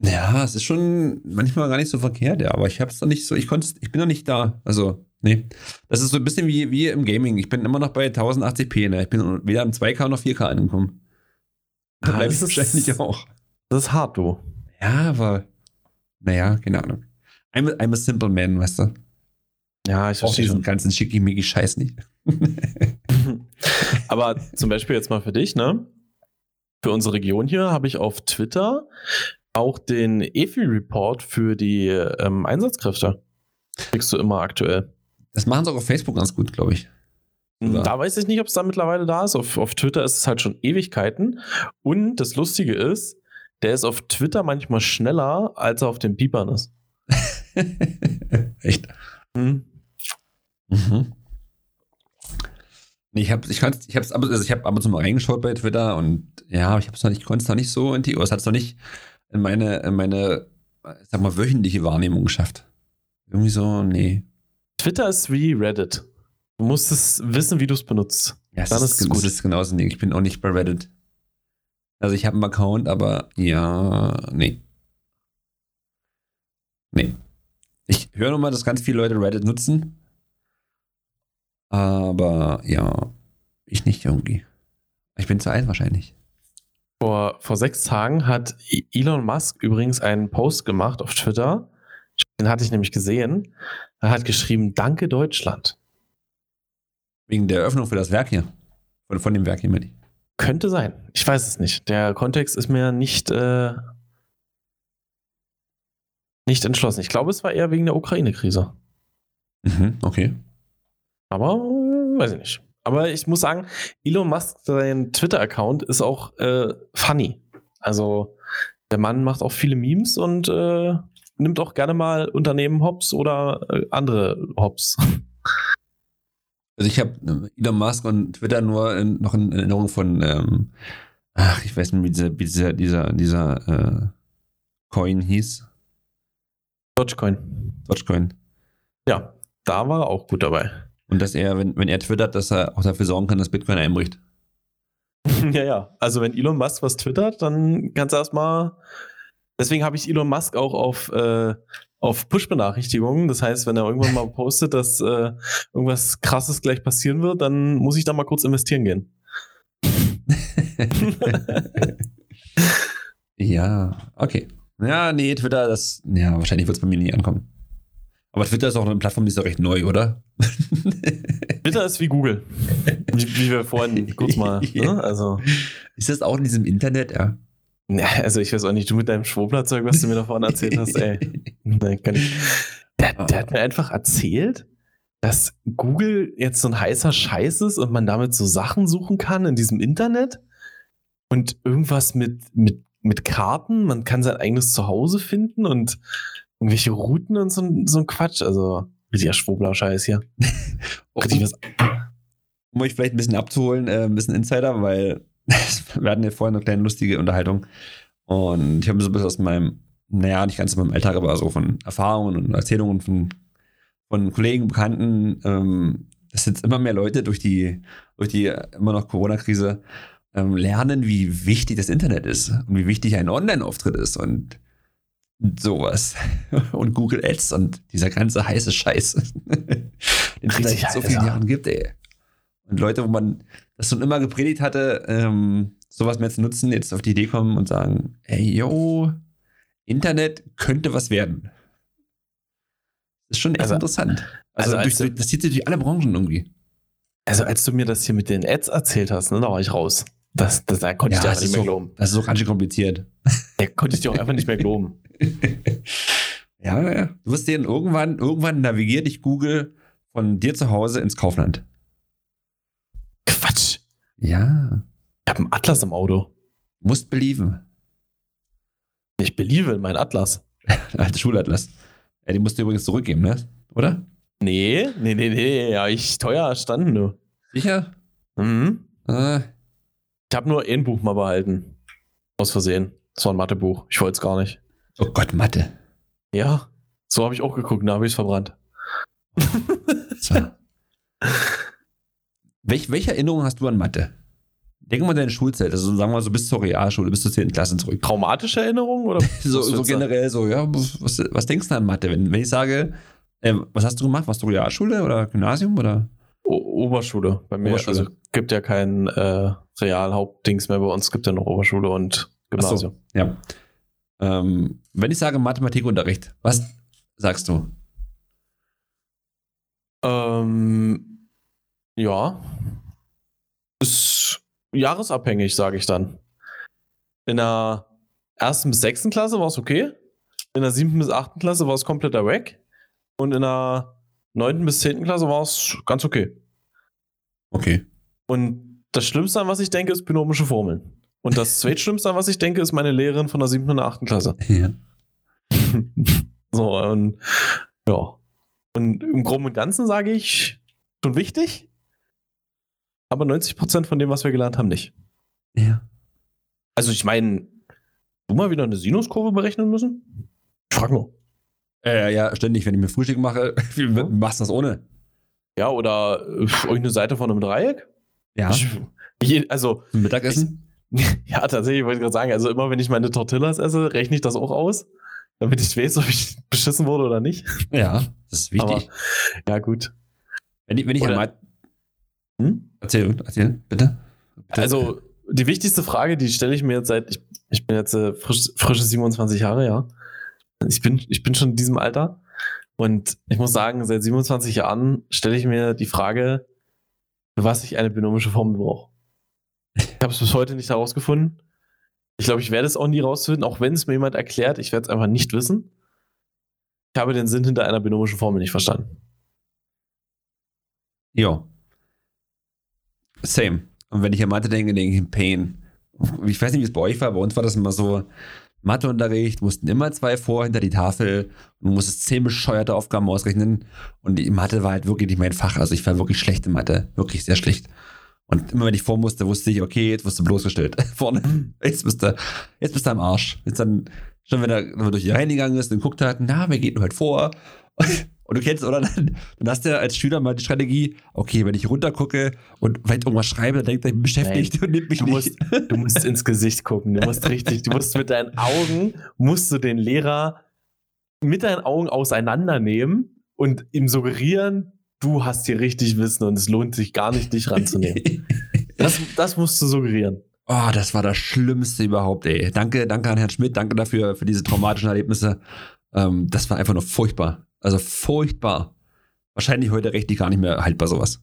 A: Ja, es ist schon manchmal gar nicht so verkehrt, ja, aber ich hab's doch nicht so, ich konnte, ich bin noch nicht da. Also, Nee. Das ist so ein bisschen wie, wie im Gaming. Ich bin immer noch bei 1080p, ne? Ich bin weder im 2K noch 4K angekommen.
B: Da ah, bleibe ich wahrscheinlich auch. Das ist hart, du.
A: Ja, aber naja, keine Ahnung. I'm a, I'm a simple man, weißt du?
B: Ja, ich verstehe
A: diesen ganzen schickimicki Scheiß nicht.
B: aber zum Beispiel jetzt mal für dich, ne? Für unsere Region hier habe ich auf Twitter auch den EFI-Report für die ähm, Einsatzkräfte. Kriegst du immer aktuell.
A: Das machen sie auch auf Facebook ganz gut, glaube ich.
B: Oder? Da weiß ich nicht, ob es da mittlerweile da ist. Auf, auf Twitter ist es halt schon Ewigkeiten. Und das Lustige ist, der ist auf Twitter manchmal schneller, als er auf den Piepern ist.
A: Echt? Hm. Mhm. Nee, ich habe ich ich hab's, also ich hab ab und zu mal reingeschaut bei Twitter und ja, ich, hab's noch nicht, ich konnte es noch nicht so in die, es hat es noch nicht in meine, in meine, sag mal, wöchentliche Wahrnehmung geschafft. Irgendwie so, nee.
B: Twitter ist wie Reddit. Du musst es wissen, wie du es benutzt.
A: Ja, Dann ist es gut. Das ist genauso Ding. Ich bin auch nicht bei Reddit. Also ich habe einen Account, aber ja, nee. Nee. Ich höre nur mal, dass ganz viele Leute Reddit nutzen. Aber ja, ich nicht irgendwie. Ich bin zu alt wahrscheinlich.
B: Vor, vor sechs Tagen hat Elon Musk übrigens einen Post gemacht auf Twitter. Den hatte ich nämlich gesehen. Er hat geschrieben, danke Deutschland.
A: Wegen der Eröffnung für das Werk hier. Von, von dem Werk hier, meine ich.
B: Könnte sein. Ich weiß es nicht. Der Kontext ist mir nicht, äh, nicht entschlossen. Ich glaube, es war eher wegen der Ukraine-Krise.
A: Mhm, okay.
B: Aber äh, weiß ich nicht. Aber ich muss sagen, Elon Musk, sein Twitter-Account ist auch äh, funny. Also der Mann macht auch viele Memes und äh, nimmt auch gerne mal Unternehmen hops oder äh, andere hops.
A: Also ich habe äh, Elon Musk und Twitter nur in, noch in Erinnerung von, ähm, ach, ich weiß nicht, wie dieser, dieser, dieser äh, Coin hieß.
B: Dogecoin.
A: Dogecoin.
B: Ja, da war er auch gut dabei.
A: Und dass er, wenn, wenn er twittert, dass er auch dafür sorgen kann, dass Bitcoin einbricht.
B: ja, ja. Also wenn Elon Musk was twittert, dann kannst du erstmal Deswegen habe ich Elon Musk auch auf, äh, auf Push-Benachrichtigungen. Das heißt, wenn er irgendwann mal postet, dass äh, irgendwas Krasses gleich passieren wird, dann muss ich da mal kurz investieren gehen.
A: ja, okay. Ja, nee, Twitter, das, ja, wahrscheinlich wird es bei mir nie ankommen. Aber Twitter ist auch eine Plattform, die ist doch recht neu, oder?
B: Twitter ist wie Google. Wie, wie wir vorhin kurz mal, ne? Also.
A: Ist das auch in diesem Internet, ja?
B: Ja, also ich weiß auch nicht, du mit deinem Schwurblerzeug, was du mir da vorne erzählt hast, ey. Nein, kann ich. Der, der, hat mir einfach erzählt, dass Google jetzt so ein heißer Scheiß ist und man damit so Sachen suchen kann in diesem Internet und irgendwas mit, mit, mit Karten, man kann sein eigenes Zuhause finden und irgendwelche Routen und so, so ein Quatsch. Also, richtiger Schwurbler-Scheiß hier.
A: Was. um euch vielleicht ein bisschen abzuholen, äh, ein bisschen Insider, weil wir hatten ja vorhin eine kleine lustige Unterhaltung. Und ich habe so ein bisschen aus meinem, naja, nicht ganz aus meinem Alltag, aber so von Erfahrungen und Erzählungen von, von Kollegen, Bekannten, ähm, dass jetzt immer mehr Leute durch die, durch die immer noch Corona-Krise ähm, lernen, wie wichtig das Internet ist und wie wichtig ein Online-Auftritt ist und sowas. Und Google Ads und dieser ganze heiße Scheiß, den es seit so vielen Jahren gibt, ey. Und Leute, wo man das schon immer gepredigt hatte, ähm, sowas mehr zu nutzen, jetzt auf die Idee kommen und sagen, ey, yo, Internet könnte was werden. Das ist schon echt also, interessant. Also, also durch, du, das zieht sich durch alle Branchen irgendwie.
B: Also als du mir das hier mit den Ads erzählt hast, ne, da war ich raus. Das, das, da konnte ja, ich dir einfach nicht mehr
A: so,
B: glauben.
A: Das ist so ganz schön kompliziert.
B: Da konnte ich dir auch einfach nicht mehr glauben.
A: ja, ja. Du wirst dir irgendwann, irgendwann navigiert dich Google von dir zu Hause ins Kaufland.
B: Quatsch.
A: Ja.
B: Ich habe einen Atlas im Auto.
A: Musst belieben.
B: Ich beliebe in meinen Atlas.
A: Alte Schulatlas. Ja, den musst du übrigens zurückgeben, ne? Oder?
B: Nee, nee, nee, nee. Ja, ich teuer erstanden, du.
A: Sicher?
B: Mhm. Äh. Ich habe nur ein Buch mal behalten. Aus Versehen. Das war ein Mathebuch. Ich wollte es gar nicht.
A: Oh Gott, Mathe.
B: Ja, so habe ich auch geguckt, da habe ich es verbrannt.
A: so. Welch, welche Erinnerung hast du an Mathe? Denk mal an deine Schulzeit, also sagen wir mal so bis zur Realschule, bis zur 10. Klasse zurück.
B: Traumatische Erinnerungen oder?
A: so, so generell so, ja, was, was, denkst du an Mathe? Wenn, wenn ich sage, äh, was hast du gemacht? Warst du Realschule oder Gymnasium oder?
B: O Oberschule. Bei mir Oberschule. also gibt ja kein äh, Realhauptdings mehr bei uns, gibt ja noch Oberschule und Gymnasium.
A: So, ja. Ähm, wenn ich sage Mathematikunterricht, was sagst du?
B: Ähm, ja. Ist jahresabhängig, sage ich dann. In der ersten bis sechsten Klasse war es okay. In der siebten bis achten Klasse war es kompletter Wack. Und in der neunten bis zehnten Klasse war es ganz okay.
A: Okay.
B: Und das Schlimmste, an was ich denke, ist binomische Formeln. Und das zweitschlimmste, an was ich denke, ist meine Lehrerin von der siebten und der achten Klasse. Ja. so, und ja. Und im Groben und Ganzen sage ich, schon wichtig, aber 90% von dem, was wir gelernt haben, nicht.
A: Ja.
B: Also ich meine, du mal wieder eine Sinuskurve berechnen müssen?
A: Ich frag nur. Äh, ja, ständig, wenn ich mir Frühstück mache, wie ja. machst du das ohne?
B: Ja, oder äh, irgendeine Seite von einem Dreieck?
A: Ja.
B: Ich, also.
A: Mittagessen?
B: Ja, tatsächlich wollte ich gerade sagen, also immer wenn ich meine Tortillas esse, rechne ich das auch aus, damit ich weiß, ob ich beschissen wurde oder nicht.
A: Ja, das ist wichtig.
B: Aber, ja, gut.
A: Wenn ich, wenn ich oder, hm? Erzähl, erzähl, bitte.
B: bitte. Also, die wichtigste Frage, die stelle ich mir jetzt seit, ich, ich bin jetzt äh, frisch, frische 27 Jahre, ja. Ich bin, ich bin schon in diesem Alter. Und ich muss sagen, seit 27 Jahren stelle ich mir die Frage, für was ich eine binomische Formel brauche. Ich habe es bis heute nicht herausgefunden. Ich glaube, ich werde es auch nie rausfinden, auch wenn es mir jemand erklärt. Ich werde es einfach nicht wissen. Ich habe den Sinn hinter einer binomischen Formel nicht verstanden.
A: Ja. Same. Und wenn ich an Mathe denke, denke ich in Pain. Ich weiß nicht, wie es bei euch war. Bei uns war das immer so: Matheunterricht, mussten immer zwei vor hinter die Tafel und du musstest zehn bescheuerte Aufgaben ausrechnen. Und die Mathe war halt wirklich nicht mein Fach. Also ich war wirklich schlecht in Mathe. Wirklich sehr schlecht. Und immer wenn ich vor musste, wusste ich, okay, jetzt wirst du bloßgestellt. Vorne, jetzt bist du, jetzt bist du am Arsch. Jetzt dann, schon wenn er, wenn er durch die Reihen gegangen ist und guckt hat, na, wer geht denn heute vor? Und du kennst, oder? Dann, dann hast du als Schüler mal die Strategie, okay, wenn ich runtergucke und vielleicht irgendwas schreibe, dann denkt er, ich bin beschäftigt Nein, und nimmt mich
B: du
A: nicht.
B: Musst, du musst ins Gesicht gucken. Du musst richtig, du musst mit deinen Augen, musst du den Lehrer mit deinen Augen auseinandernehmen und ihm suggerieren, du hast hier richtig Wissen und es lohnt sich gar nicht, dich ranzunehmen. das, das musst du suggerieren.
A: Oh, das war das Schlimmste überhaupt, ey. Danke, danke an Herrn Schmidt, danke dafür, für diese traumatischen Erlebnisse. Ähm, das war einfach nur furchtbar. Also furchtbar. Wahrscheinlich heute rechtlich gar nicht mehr haltbar sowas.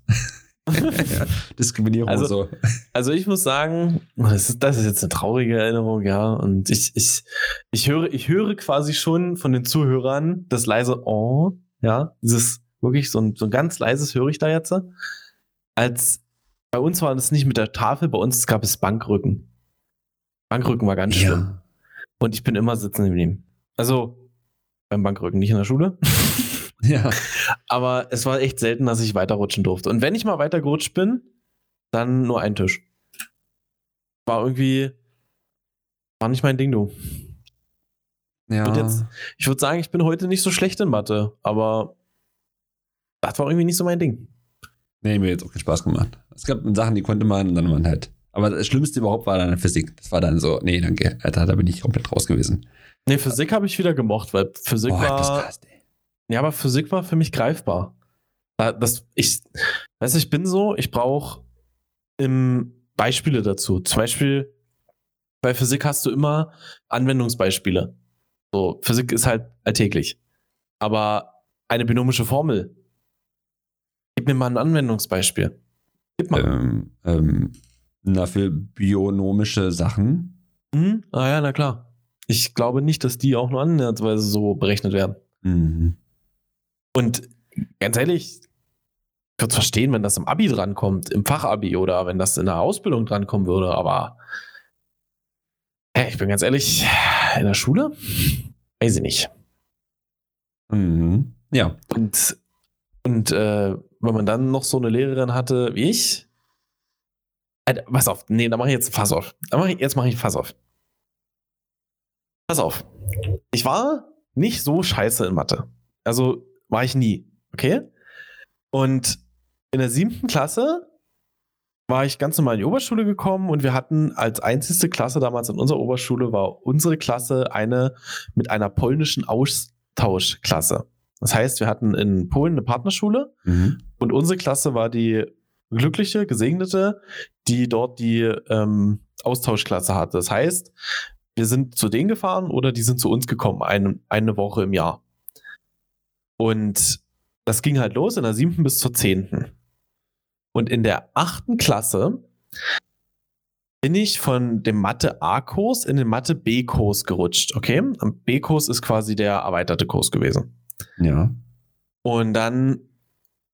A: Diskriminierung
B: also,
A: und so.
B: Also ich muss sagen, das ist, das ist jetzt eine traurige Erinnerung, ja. Und ich, ich, ich höre, ich höre quasi schon von den Zuhörern das leise Oh, ja, dieses wirklich so ein, so ein ganz leises höre ich da jetzt. Als bei uns war das nicht mit der Tafel, bei uns gab es Bankrücken. Bankrücken war ganz schlimm. Ja. Und ich bin immer sitzen geblieben. Also beim Bankrücken, nicht in der Schule.
A: ja.
B: Aber es war echt selten, dass ich weiterrutschen durfte. Und wenn ich mal weitergerutscht bin, dann nur ein Tisch. War irgendwie, war nicht mein Ding, du.
A: Ja.
B: Und jetzt, ich würde sagen, ich bin heute nicht so schlecht in Mathe, aber das war irgendwie nicht so mein Ding.
A: Nee, mir hat jetzt auch keinen Spaß gemacht. Es gab Sachen, die konnte man und dann man halt. Aber das Schlimmste überhaupt war dann Physik. Das war dann so, nee, danke. Alter, da bin ich komplett raus gewesen.
B: Nee, Physik habe ich wieder gemocht, weil Physik
A: Boah, das
B: war.
A: krass, ey.
B: Ja, aber Physik war für mich greifbar. Da- Das, ich, weißt du, ich bin so, ich brauche Beispiele dazu. Zum Beispiel, bei Physik hast du immer Anwendungsbeispiele. So, Physik ist halt alltäglich. Aber eine binomische Formel. Gib mir mal ein Anwendungsbeispiel. Gib mal.
A: Ähm, ähm, na, für bionomische Sachen.
B: Mhm. Ah ja, na klar. Ich glaube nicht, dass die auch nur ansatzweise so berechnet werden.
A: Mhm.
B: Und ganz ehrlich, ich würde es verstehen, wenn das im Abi drankommt, im Fachabi oder wenn das in der Ausbildung drankommen würde, aber hey, ich bin ganz ehrlich, in der Schule? Weiß ich nicht.
A: Mhm. Ja.
B: Und, und äh, wenn man dann noch so eine Lehrerin hatte wie ich, Alter, pass auf, nee, da mache ich jetzt Fass auf. Mach ich, jetzt mache ich Fass auf. Pass auf. Ich war nicht so scheiße in Mathe. Also war ich nie, okay? Und in der siebten Klasse war ich ganz normal in die Oberschule gekommen und wir hatten als einzigste Klasse damals in unserer Oberschule war unsere Klasse eine mit einer polnischen Austauschklasse. Das heißt, wir hatten in Polen eine Partnerschule
A: Mhm.
B: Und unsere Klasse war die glückliche, gesegnete, die dort die ähm, Austauschklasse hatte. Das heißt, wir sind zu denen gefahren oder die sind zu uns gekommen, eine, eine Woche im Jahr. Und das ging halt los in der siebten bis zur zehnten. Und in der achten Klasse bin ich von dem Mathe A-Kurs in den Mathe B-Kurs gerutscht. Okay? Am B-Kurs ist quasi der erweiterte Kurs gewesen.
A: Ja.
B: Und dann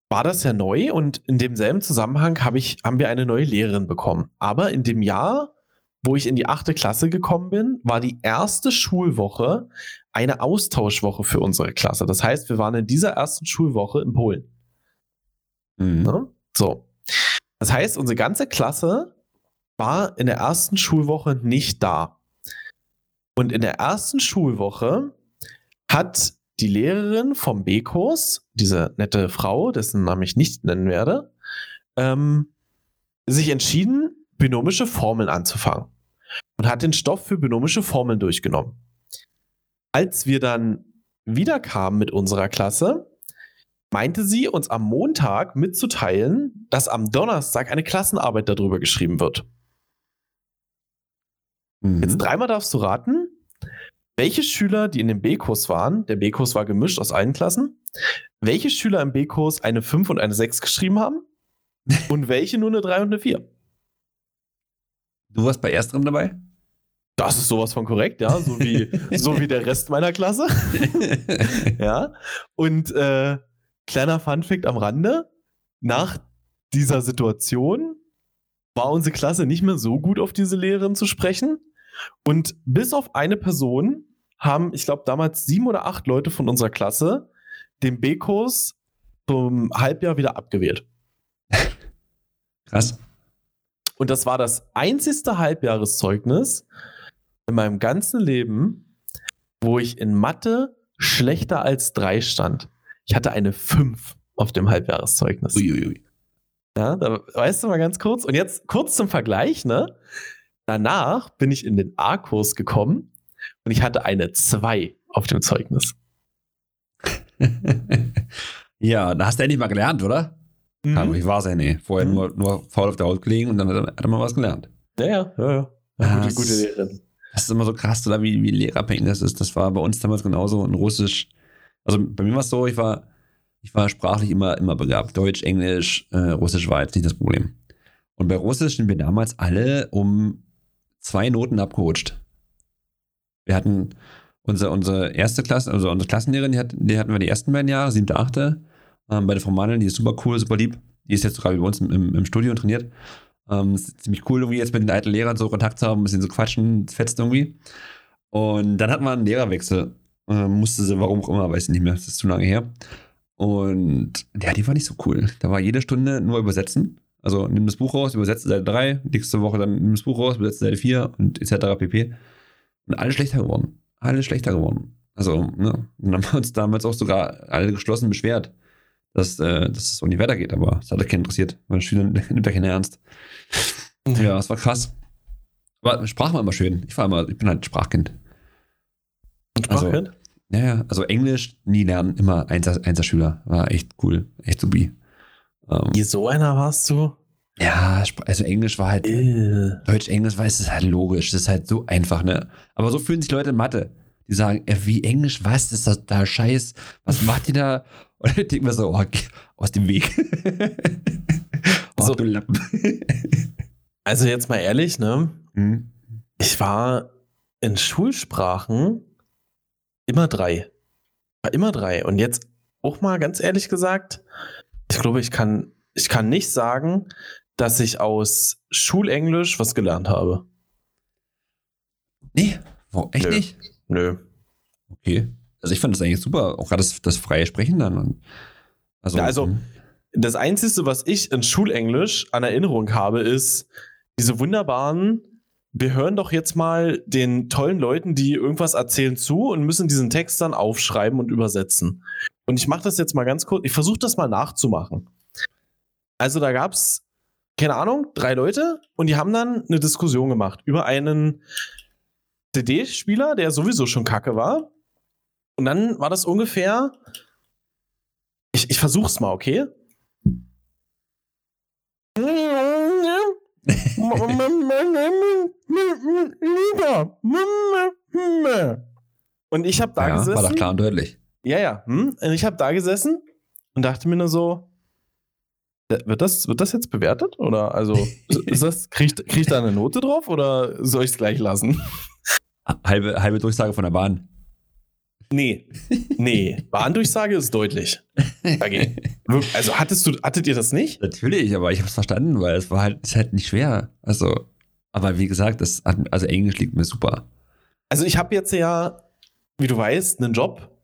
B: war das ja neu und in demselben Zusammenhang hab ich, haben wir eine neue Lehrerin bekommen. Aber in dem Jahr, wo ich in die achte Klasse gekommen bin, war die erste Schulwoche eine Austauschwoche für unsere Klasse. Das heißt, wir waren in dieser ersten Schulwoche in Polen.
A: Mhm.
B: Ne? So. Das heißt, unsere ganze Klasse war in der ersten Schulwoche nicht da. Und in der ersten Schulwoche hat die Lehrerin vom B-Kurs, diese nette Frau, dessen Namen ich nicht nennen werde, ähm, sich entschieden, binomische Formeln anzufangen. Und hat den Stoff für binomische Formeln durchgenommen. Als wir dann wiederkamen mit unserer Klasse, meinte sie, uns am Montag mitzuteilen, dass am Donnerstag eine Klassenarbeit darüber geschrieben wird.
A: Mhm.
B: Jetzt dreimal darfst du raten, welche Schüler, die in dem B-Kurs waren, der B-Kurs war gemischt aus allen Klassen, welche Schüler im B-Kurs eine 5 und eine 6 geschrieben haben und welche nur eine 3 und eine 4.
A: Du warst bei ersterem dabei?
B: Das ist sowas von korrekt, ja, so wie, so wie der Rest meiner Klasse. ja. Und äh, kleiner Funfact am Rande: Nach dieser Situation war unsere Klasse nicht mehr so gut auf diese Lehrerin zu sprechen. Und bis auf eine Person haben, ich glaube, damals sieben oder acht Leute von unserer Klasse den B-Kurs zum Halbjahr wieder abgewählt.
A: Krass.
B: Und das war das einzigste Halbjahreszeugnis in meinem ganzen Leben, wo ich in Mathe schlechter als drei stand. Ich hatte eine 5 auf dem Halbjahreszeugnis.
A: Uiuiui.
B: Ja, da weißt du mal ganz kurz. Und jetzt kurz zum Vergleich, ne? Danach bin ich in den A-Kurs gekommen und ich hatte eine 2 auf dem Zeugnis.
A: ja, da hast du endlich mal gelernt, oder? Kann
B: Mhm.
A: nicht wahr sein, nee. Vorher
B: Mhm.
A: nur, nur faul auf der Haut gelegen und dann hat er, mal was gelernt.
B: Ja, ja, ja, ja.
A: Ah,
B: gute,
A: das-
B: gute Lehrerin.
A: Das ist immer so krass, oder wie, wie lehrabhängig das ist. Das war bei uns damals genauso in Russisch. Also bei mir war es so, ich war, ich war sprachlich immer, immer begabt. Deutsch, Englisch, äh, Russisch war jetzt nicht das Problem. Und bei Russisch sind wir damals alle um zwei Noten abgerutscht. Wir hatten unsere, unsere erste Klasse, also unsere Klassenlehrerin, die, hat, die hatten wir die ersten beiden Jahre, siebte, achte. Ähm, bei der Frau Mandeln, die ist super cool, super lieb. Die ist jetzt sogar bei uns im, im, im Studio und trainiert. Ähm, ist ziemlich cool, irgendwie jetzt mit den alten Lehrern so Kontakt zu haben, ein bisschen so quatschen, fetzt irgendwie. Und dann hatten wir einen Lehrerwechsel. Ähm, musste sie, warum auch immer, weiß ich nicht mehr, das ist zu lange her. Und ja, die war nicht so cool. Da war jede Stunde nur übersetzen. Also nimm das Buch raus, übersetze Seite 3, nächste Woche dann nimm das Buch raus, übersetze Seite 4 und etc. pp. Und alles schlechter geworden. Alles schlechter geworden. Also, ne? Und dann haben wir uns damals auch sogar alle geschlossen beschwert, dass, äh, dass es so nicht weitergeht, aber es hat keinen interessiert. Meine Schüler nimmt da keinen ernst. Ja, es war krass. Aber Sprache war immer schön. Ich war immer, ich bin halt Sprachkind.
B: Und Sprachkind?
A: Also, ja, ja, also Englisch nie lernen, immer Einser, Einser-Schüler. War echt cool, echt subi.
B: Ähm, Wie so einer warst du?
A: Ja, also Englisch war halt, äh. Deutsch-Englisch war es halt logisch, das ist halt so einfach, ne? Aber so fühlen sich Leute in Mathe. Die sagen, äh, wie Englisch, was ist das da Scheiß? Was macht ihr da? Und ich denke mir so, oh, aus dem Weg.
B: oh, so, du Lappen. also jetzt mal ehrlich, ne? Hm? Ich war in Schulsprachen immer drei. War immer drei. Und jetzt auch mal ganz ehrlich gesagt, ich glaube, ich kann, ich kann nicht sagen, dass ich aus Schulenglisch was gelernt habe.
A: Nee, oh, echt
B: Nö.
A: nicht?
B: Nö.
A: Okay. Also ich fand das eigentlich super, auch gerade das, das freie Sprechen dann.
B: Also, ja, also hm. das Einzige, was ich in Schulenglisch an Erinnerung habe, ist diese wunderbaren wir hören doch jetzt mal den tollen Leuten, die irgendwas erzählen, zu und müssen diesen Text dann aufschreiben und übersetzen. Und ich mache das jetzt mal ganz kurz, ich versuche das mal nachzumachen. Also da gab es, keine Ahnung, drei Leute und die haben dann eine Diskussion gemacht über einen CD-Spieler, der sowieso schon kacke war. Und dann war das ungefähr, ich, ich versuch's mal, okay? Und ich habe da ja, gesessen.
A: War doch klar und deutlich.
B: Ja, ja. Hm? Und ich habe da gesessen und dachte mir nur so, wird das, wird das jetzt bewertet? Oder also, ist das, kriegt krieg ich da eine Note drauf oder soll ich es gleich lassen?
A: Halbe, halbe Durchsage von der Bahn.
B: Nee, nee. Bahndurchsage ist deutlich. Okay. Also hattest du, hattet ihr das nicht?
A: Natürlich, aber ich habe es verstanden, weil es war halt, ist halt nicht schwer. Also, aber wie gesagt, das hat, also Englisch liegt mir super.
B: Also ich habe jetzt ja, wie du weißt, einen Job,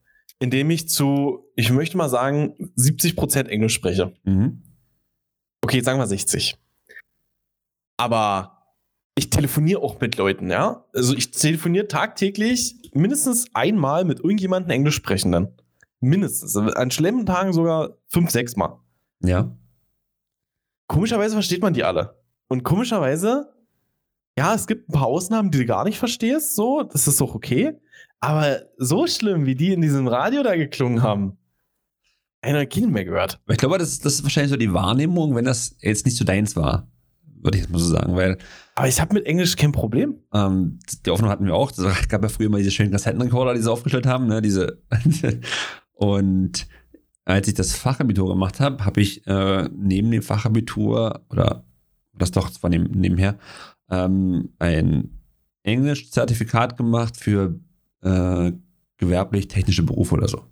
B: in dem ich zu, ich möchte mal sagen, 70 Prozent Englisch spreche. Mhm. Okay, sagen wir 60. Aber ich telefoniere auch mit Leuten, ja. Also ich telefoniere tagtäglich mindestens einmal mit irgendjemandem Englisch sprechenden. Mindestens. An schlimmen Tagen sogar fünf, sechs Mal.
A: Ja.
B: Komischerweise versteht man die alle. Und komischerweise, ja, es gibt ein paar Ausnahmen, die du gar nicht verstehst, so, das ist auch okay. Aber so schlimm, wie die in diesem Radio da geklungen haben, einer hat mehr gehört.
A: Ich glaube, das, das ist wahrscheinlich so die Wahrnehmung, wenn das jetzt nicht so deins war würde ich jetzt mal so sagen, weil.
B: Aber ich habe mit Englisch kein Problem.
A: Ähm, die Hoffnung hatten wir auch. Es gab ja früher immer diese schönen Kassettenrekorder, die sie aufgestellt haben, ne? Diese. und als ich das Fachabitur gemacht habe, habe ich äh, neben dem Fachabitur oder das doch, das war neben, nebenher, ähm, ein Englisch-Zertifikat gemacht für äh, gewerblich-technische Berufe oder so.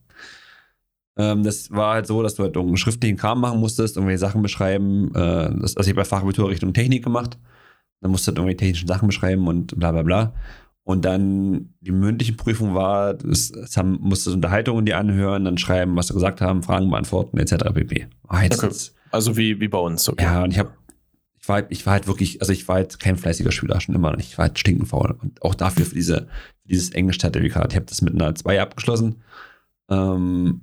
A: Ähm, das war halt so, dass du halt einen schriftlichen Kram machen musstest, irgendwelche Sachen beschreiben. Äh, das, also ich bei Fachabitur Richtung Technik gemacht. Dann musst du halt irgendwie technische Sachen beschreiben und bla bla bla. Und dann die mündliche Prüfung war, das, das haben, musstest Unterhaltungen dir anhören, dann schreiben, was sie gesagt haben, Fragen beantworten, etc. pp.
B: Oh, okay. Also wie, wie bei uns,
A: okay. Ja, und ich habe war, ich war halt wirklich, also ich war halt kein fleißiger Schüler, schon immer. Ich war halt stinkend faul. Und auch dafür für diese, für dieses Englisch-Zertifikat. Ich habe das mit einer 2 abgeschlossen. Ähm,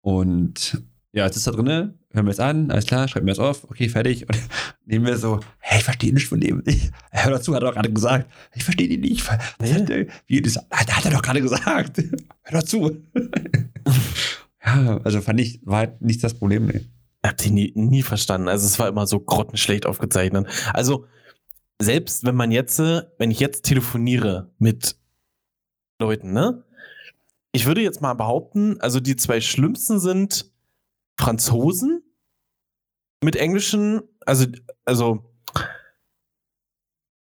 A: und ja, jetzt ist da drin, hören wir es an, alles klar, schreiben wir es auf, okay, fertig. Und nehmen wir so, hey, ich verstehe nicht von dem. Ich, hör dazu, hat er doch gerade gesagt. Ich verstehe die nicht. Nee. Wie, das, hat er doch gerade gesagt. Hör dazu. ja, also fand ich, war halt nicht das Problem, nee.
B: Ich hab die nie, nie verstanden. Also es war immer so grottenschlecht aufgezeichnet. Also selbst wenn man jetzt, wenn ich jetzt telefoniere mit Leuten, ne? ich würde jetzt mal behaupten, also die zwei schlimmsten sind Franzosen mit englischen, also, also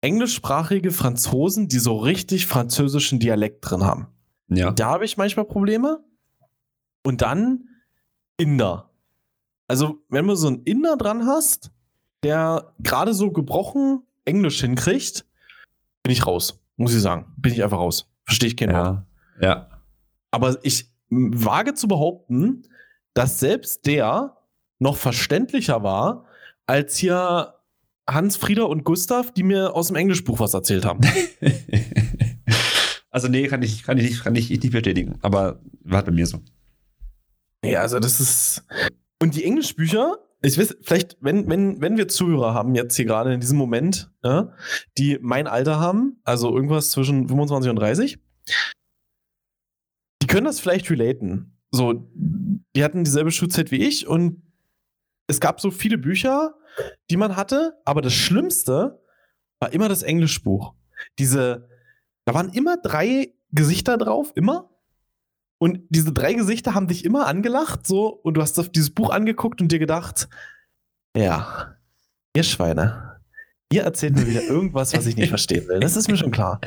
B: englischsprachige Franzosen, die so richtig französischen Dialekt drin haben.
A: Ja.
B: Da habe ich manchmal Probleme. Und dann Inder. Also, wenn du so einen Inder dran hast, der gerade so gebrochen Englisch hinkriegt, bin ich raus. Muss ich sagen. Bin ich einfach raus. Verstehe ich kein
A: ja. Wort. Ja.
B: Aber ich wage zu behaupten, dass selbst der noch verständlicher war als hier Hans, Frieda und Gustav, die mir aus dem Englischbuch was erzählt haben.
A: also nee, kann ich, kann ich, nicht, kann ich nicht bestätigen. Aber war bei mir so.
B: Ja, also das ist. Und die Englischbücher, ich weiß, vielleicht, wenn, wenn, wenn wir Zuhörer haben, jetzt hier gerade in diesem Moment, ja, die mein Alter haben, also irgendwas zwischen 25 und 30, die können das vielleicht relaten. So, die hatten dieselbe Schulzeit wie ich und es gab so viele Bücher, die man hatte, aber das Schlimmste war immer das Englischbuch. Diese, da waren immer drei Gesichter drauf, immer. Und diese drei Gesichter haben dich immer angelacht, so, und du hast auf dieses Buch angeguckt und dir gedacht, ja, ihr Schweine, ihr erzählt mir wieder irgendwas, was ich nicht verstehen will. Das ist mir schon klar.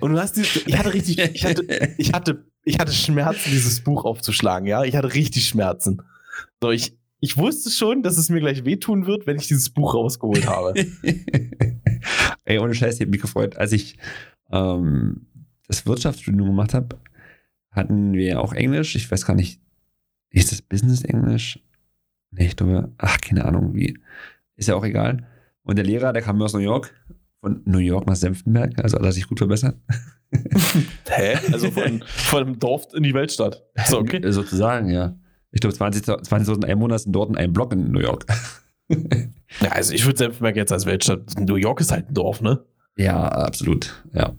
B: Und du hast dieses, ich hatte richtig, ich hatte, ich hatte, ich hatte Schmerzen, dieses Buch aufzuschlagen, ja. Ich hatte richtig Schmerzen. So, ich, ich wusste schon, dass es mir gleich wehtun wird, wenn ich dieses Buch rausgeholt habe.
A: Ey, ohne Scheiß, ich habe mich gefreut, als ich ähm, das Wirtschaftsstudium gemacht habe, hatten wir auch Englisch. Ich weiß gar nicht, ist das Business Englisch? Nee, ich glaube, ach, keine Ahnung, wie. Ist ja auch egal. Und der Lehrer, der kam aus New York, von New York nach Senftenberg, also hat er sich gut verbessert.
B: Hä? Also von, von dem Dorf in die Weltstadt.
A: So, okay. Sozusagen, ja. Ich glaube, 20.000 20 Einwohner sind dort in einem Block in New York.
B: ja, also ich würde Senftenberg jetzt als Weltstadt. New York ist halt ein Dorf, ne?
A: Ja, absolut. Ja.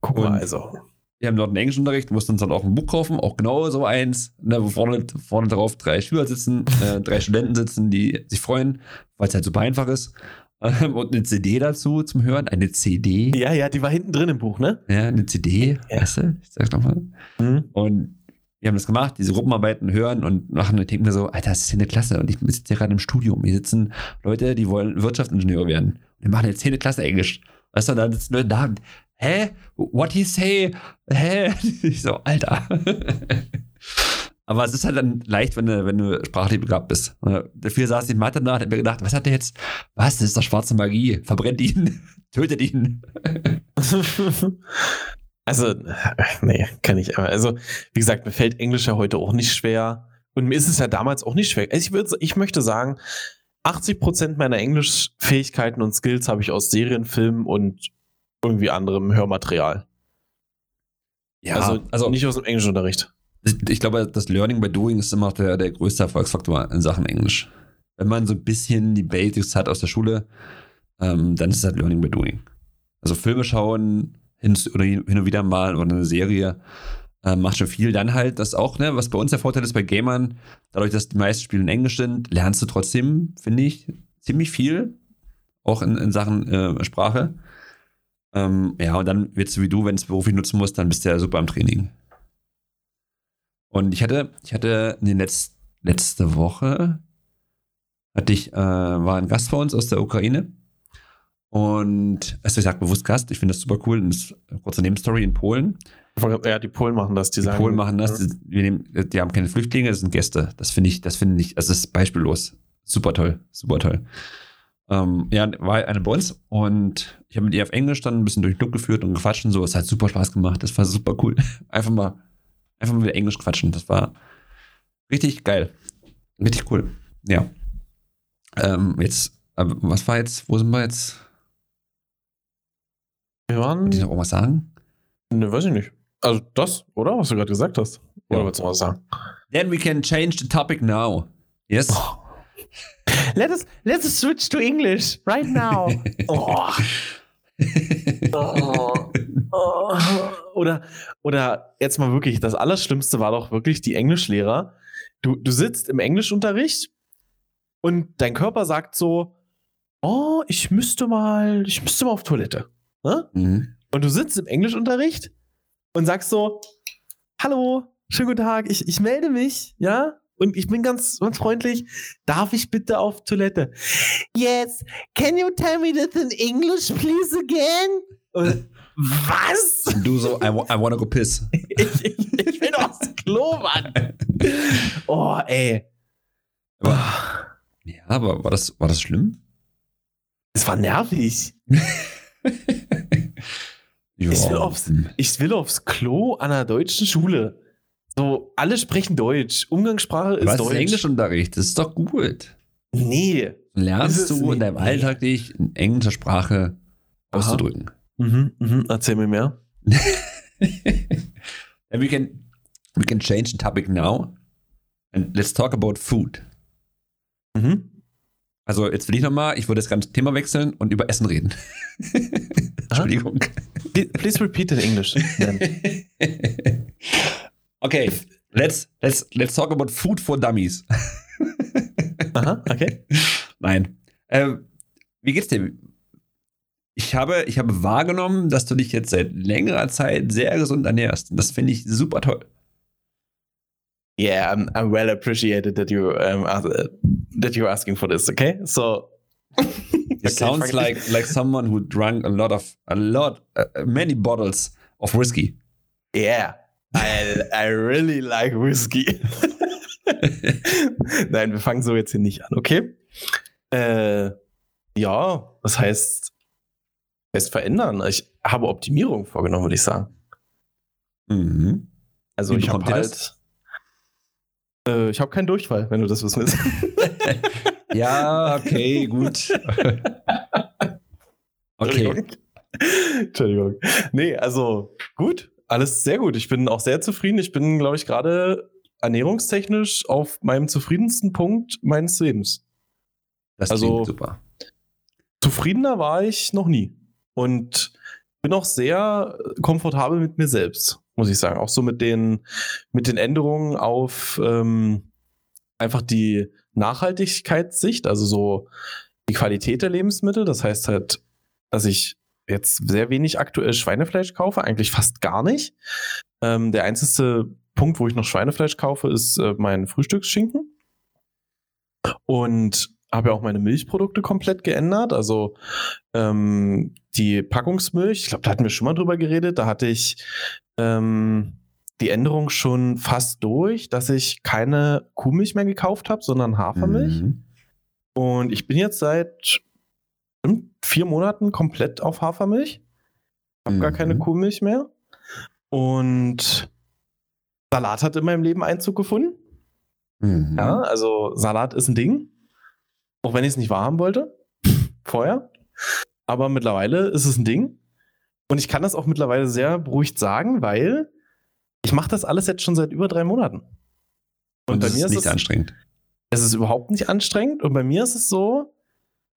B: Guck mal, also.
A: Wir haben dort einen Englischunterricht, mussten uns dann auch ein Buch kaufen, auch genau so eins, ne, wo vorne, vorne drauf drei Schüler sitzen, äh, drei Studenten sitzen, die sich freuen, weil es halt super einfach ist. Ähm, und eine CD dazu zum Hören, eine CD.
B: Ja, ja, die war hinten drin im Buch, ne?
A: Ja, eine CD, ja. weißt du? Ich sag's nochmal. Mhm. Und wir haben das gemacht, diese Gruppenarbeiten hören und machen und denken mir so, Alter, das ist hier eine Klasse und ich sitze hier gerade im Studium. Hier sitzen Leute, die wollen Wirtschaftsingenieure werden. Wir machen jetzt hier eine Klasse Englisch. Weißt du, und dann sitzen Leute da und, hä? What he say? Hä? Ich so, Alter. Aber es ist halt dann leicht, wenn du, wenn du sprachlich begabt bist. Dafür saß ich in Mathe nach und hab mir gedacht, was hat der jetzt? Was? Das ist doch schwarze Magie. Verbrennt ihn. Tötet ihn.
B: Also, nee, kann ich. Also, wie gesagt, mir fällt Englisch ja heute auch nicht schwer. Und mir ist es ja damals auch nicht schwer. Also ich, würde, ich möchte sagen, 80% meiner Englischfähigkeiten und Skills habe ich aus Serien, Filmen und irgendwie anderem Hörmaterial. Ja, also, also nicht aus dem Englischunterricht.
A: Ich, ich, glaube, das Learning by Doing ist immer der, der größte Erfolgsfaktor in Sachen Englisch. Wenn man so ein bisschen die Basics hat aus der Schule, ähm, dann ist es halt Learning by Doing. Also Filme schauen, hin, oder hin und wieder mal oder eine Serie äh, macht schon viel. Dann halt das auch, ne, was bei uns der Vorteil ist bei Gamern, dadurch, dass die meisten Spiele in Englisch sind, lernst du trotzdem, finde ich, ziemlich viel. Auch in, in Sachen äh, Sprache. Ähm, ja, und dann wird es wie du, wenn es beruflich nutzen musst, dann bist du ja super am Training. Und ich hatte, ich hatte in den Letz, letzte Woche hatte ich, äh, war ein Gast vor uns aus der Ukraine und also ich sage bewusst Gast, ich finde das super cool. Das ist eine kurze Nebenstory in Polen.
B: Ja, die Polen machen das.
A: Die, die sagen, Polen machen das. Die, wir nehmen, die haben keine Flüchtlinge, das sind Gäste. Das finde ich, das finde ich, also das ist beispiellos. Super toll, super toll. Ähm, ja, war eine bei uns und ich habe mit ihr auf Englisch dann ein bisschen durch den Club geführt und gequatscht und so. Es hat super Spaß gemacht. Das war super cool. Einfach mal, einfach mal wieder Englisch quatschen. Das war richtig geil. Richtig cool. Ja. Ähm, jetzt, was war jetzt, wo sind wir jetzt?
B: Wir waren.
A: Wollt ihr noch irgendwas sagen?
B: Ne, weiß ich nicht. Also das, oder? Was du gerade gesagt hast. Oder ja. willst du was sagen?
A: Then we can change the topic now. Yes? Oh.
B: Let us, let us switch to English right now. oh. oh. Oh. Oder, oder jetzt mal wirklich, das Allerschlimmste war doch wirklich die Englischlehrer. Du, du sitzt im Englischunterricht und dein Körper sagt so, oh, ich müsste mal, ich müsste mal auf Toilette. Ne? Mhm. Und du sitzt im Englischunterricht und sagst so, hallo, schönen guten Tag, ich, ich melde mich, ja? Und ich bin ganz, ganz freundlich. Darf ich bitte auf Toilette? Yes, can you tell me this in English, please again? Und, was?
A: Du so, I, I wanna go piss.
B: ich, ich, ich will aufs Klo, Mann. Oh, ey.
A: Aber, ja, aber war das, war das schlimm?
B: Es war nervig. ich, will aufs, ich will aufs Klo an einer deutschen Schule. So, alle sprechen Deutsch. Umgangssprache ist
A: Was
B: Deutsch.
A: Ist Englischunterricht, das ist doch gut.
B: Nee.
A: Lernst du
B: nicht.
A: in deinem Alltag dich in englischer Sprache
B: Aha.
A: auszudrücken?
B: Mhm, mhm. Erzähl mir mehr.
A: We can we can change the topic now and let's talk about food.
B: Mhm.
A: Also jetzt will ich nochmal, ich würde das ganze Thema wechseln und über Essen reden. Entschuldigung.
B: Please repeat in English.
A: okay, let's let's let's talk about food for dummies.
B: Aha, okay.
A: Nein. Ähm, wie geht's dir? Ich habe, ich habe wahrgenommen, dass du dich jetzt seit längerer Zeit sehr gesund ernährst. Und Das finde ich super toll.
B: Yeah, I'm, I'm well appreciated that you um, ask, that you're asking for this. Okay, so
A: It sounds like like someone who drank a lot of a lot uh, many bottles of whiskey.
B: yeah. I I really like whiskey. Nein, wir fangen so jetzt hier nicht an, okay? Äh, ja, das heißt, heißt verändern. Ich habe Optimierung vorgenommen, würde ich sagen.
A: Mhm.
B: Also
A: Wie
B: ich habe halt, äh, ich habe keinen Durchfall, wenn du das wissen willst.
A: Ja, okay, gut. okay.
B: Entschuldigung. Entschuldigung. Nee, also gut, alles sehr gut. Ich bin auch sehr zufrieden. Ich bin, glaube ich, gerade ernährungstechnisch auf meinem zufriedensten Punkt meines Lebens.
A: Das
B: Also-
A: klingt super.
B: Zufriedener war ich noch nie. Und bin auch sehr komfortabel mit mir selbst, muss ich sagen. Auch so mit den, mit den Änderungen auf ähm, einfach die Nachhaltigkeitssicht, also so die Qualität der Lebensmittel. Das heißt halt, dass ich jetzt sehr wenig aktuell Schweinefleisch kaufe, eigentlich fast gar nicht. Ähm, der einzige Punkt, wo ich noch Schweinefleisch kaufe, ist äh, mein Frühstücksschinken. Und habe ja auch meine Milchprodukte komplett geändert. Also ähm, die Packungsmilch, ich glaube, da hatten wir schon mal drüber geredet. Da hatte ich ähm, die Änderung schon fast durch, dass ich keine Kuhmilch mehr gekauft habe, sondern Hafermilch.
A: Mhm.
B: Und ich bin jetzt seit vier Monaten komplett auf Hafermilch. Habe gar
A: Mhm.
B: keine Kuhmilch mehr. Und Salat hat in meinem Leben Einzug gefunden.
A: Mhm.
B: Ja, also Salat ist ein Ding. Auch wenn ich es nicht wahrhaben wollte. Vorher. Aber mittlerweile ist es ein Ding. Und ich kann das auch mittlerweile sehr beruhigt sagen, weil ich mache das alles jetzt schon seit über drei Monaten. Und,
A: Und
B: bei mir
A: ist
B: ist
A: nicht
B: es,
A: anstrengend.
B: es ist überhaupt nicht anstrengend. Und bei mir ist es so,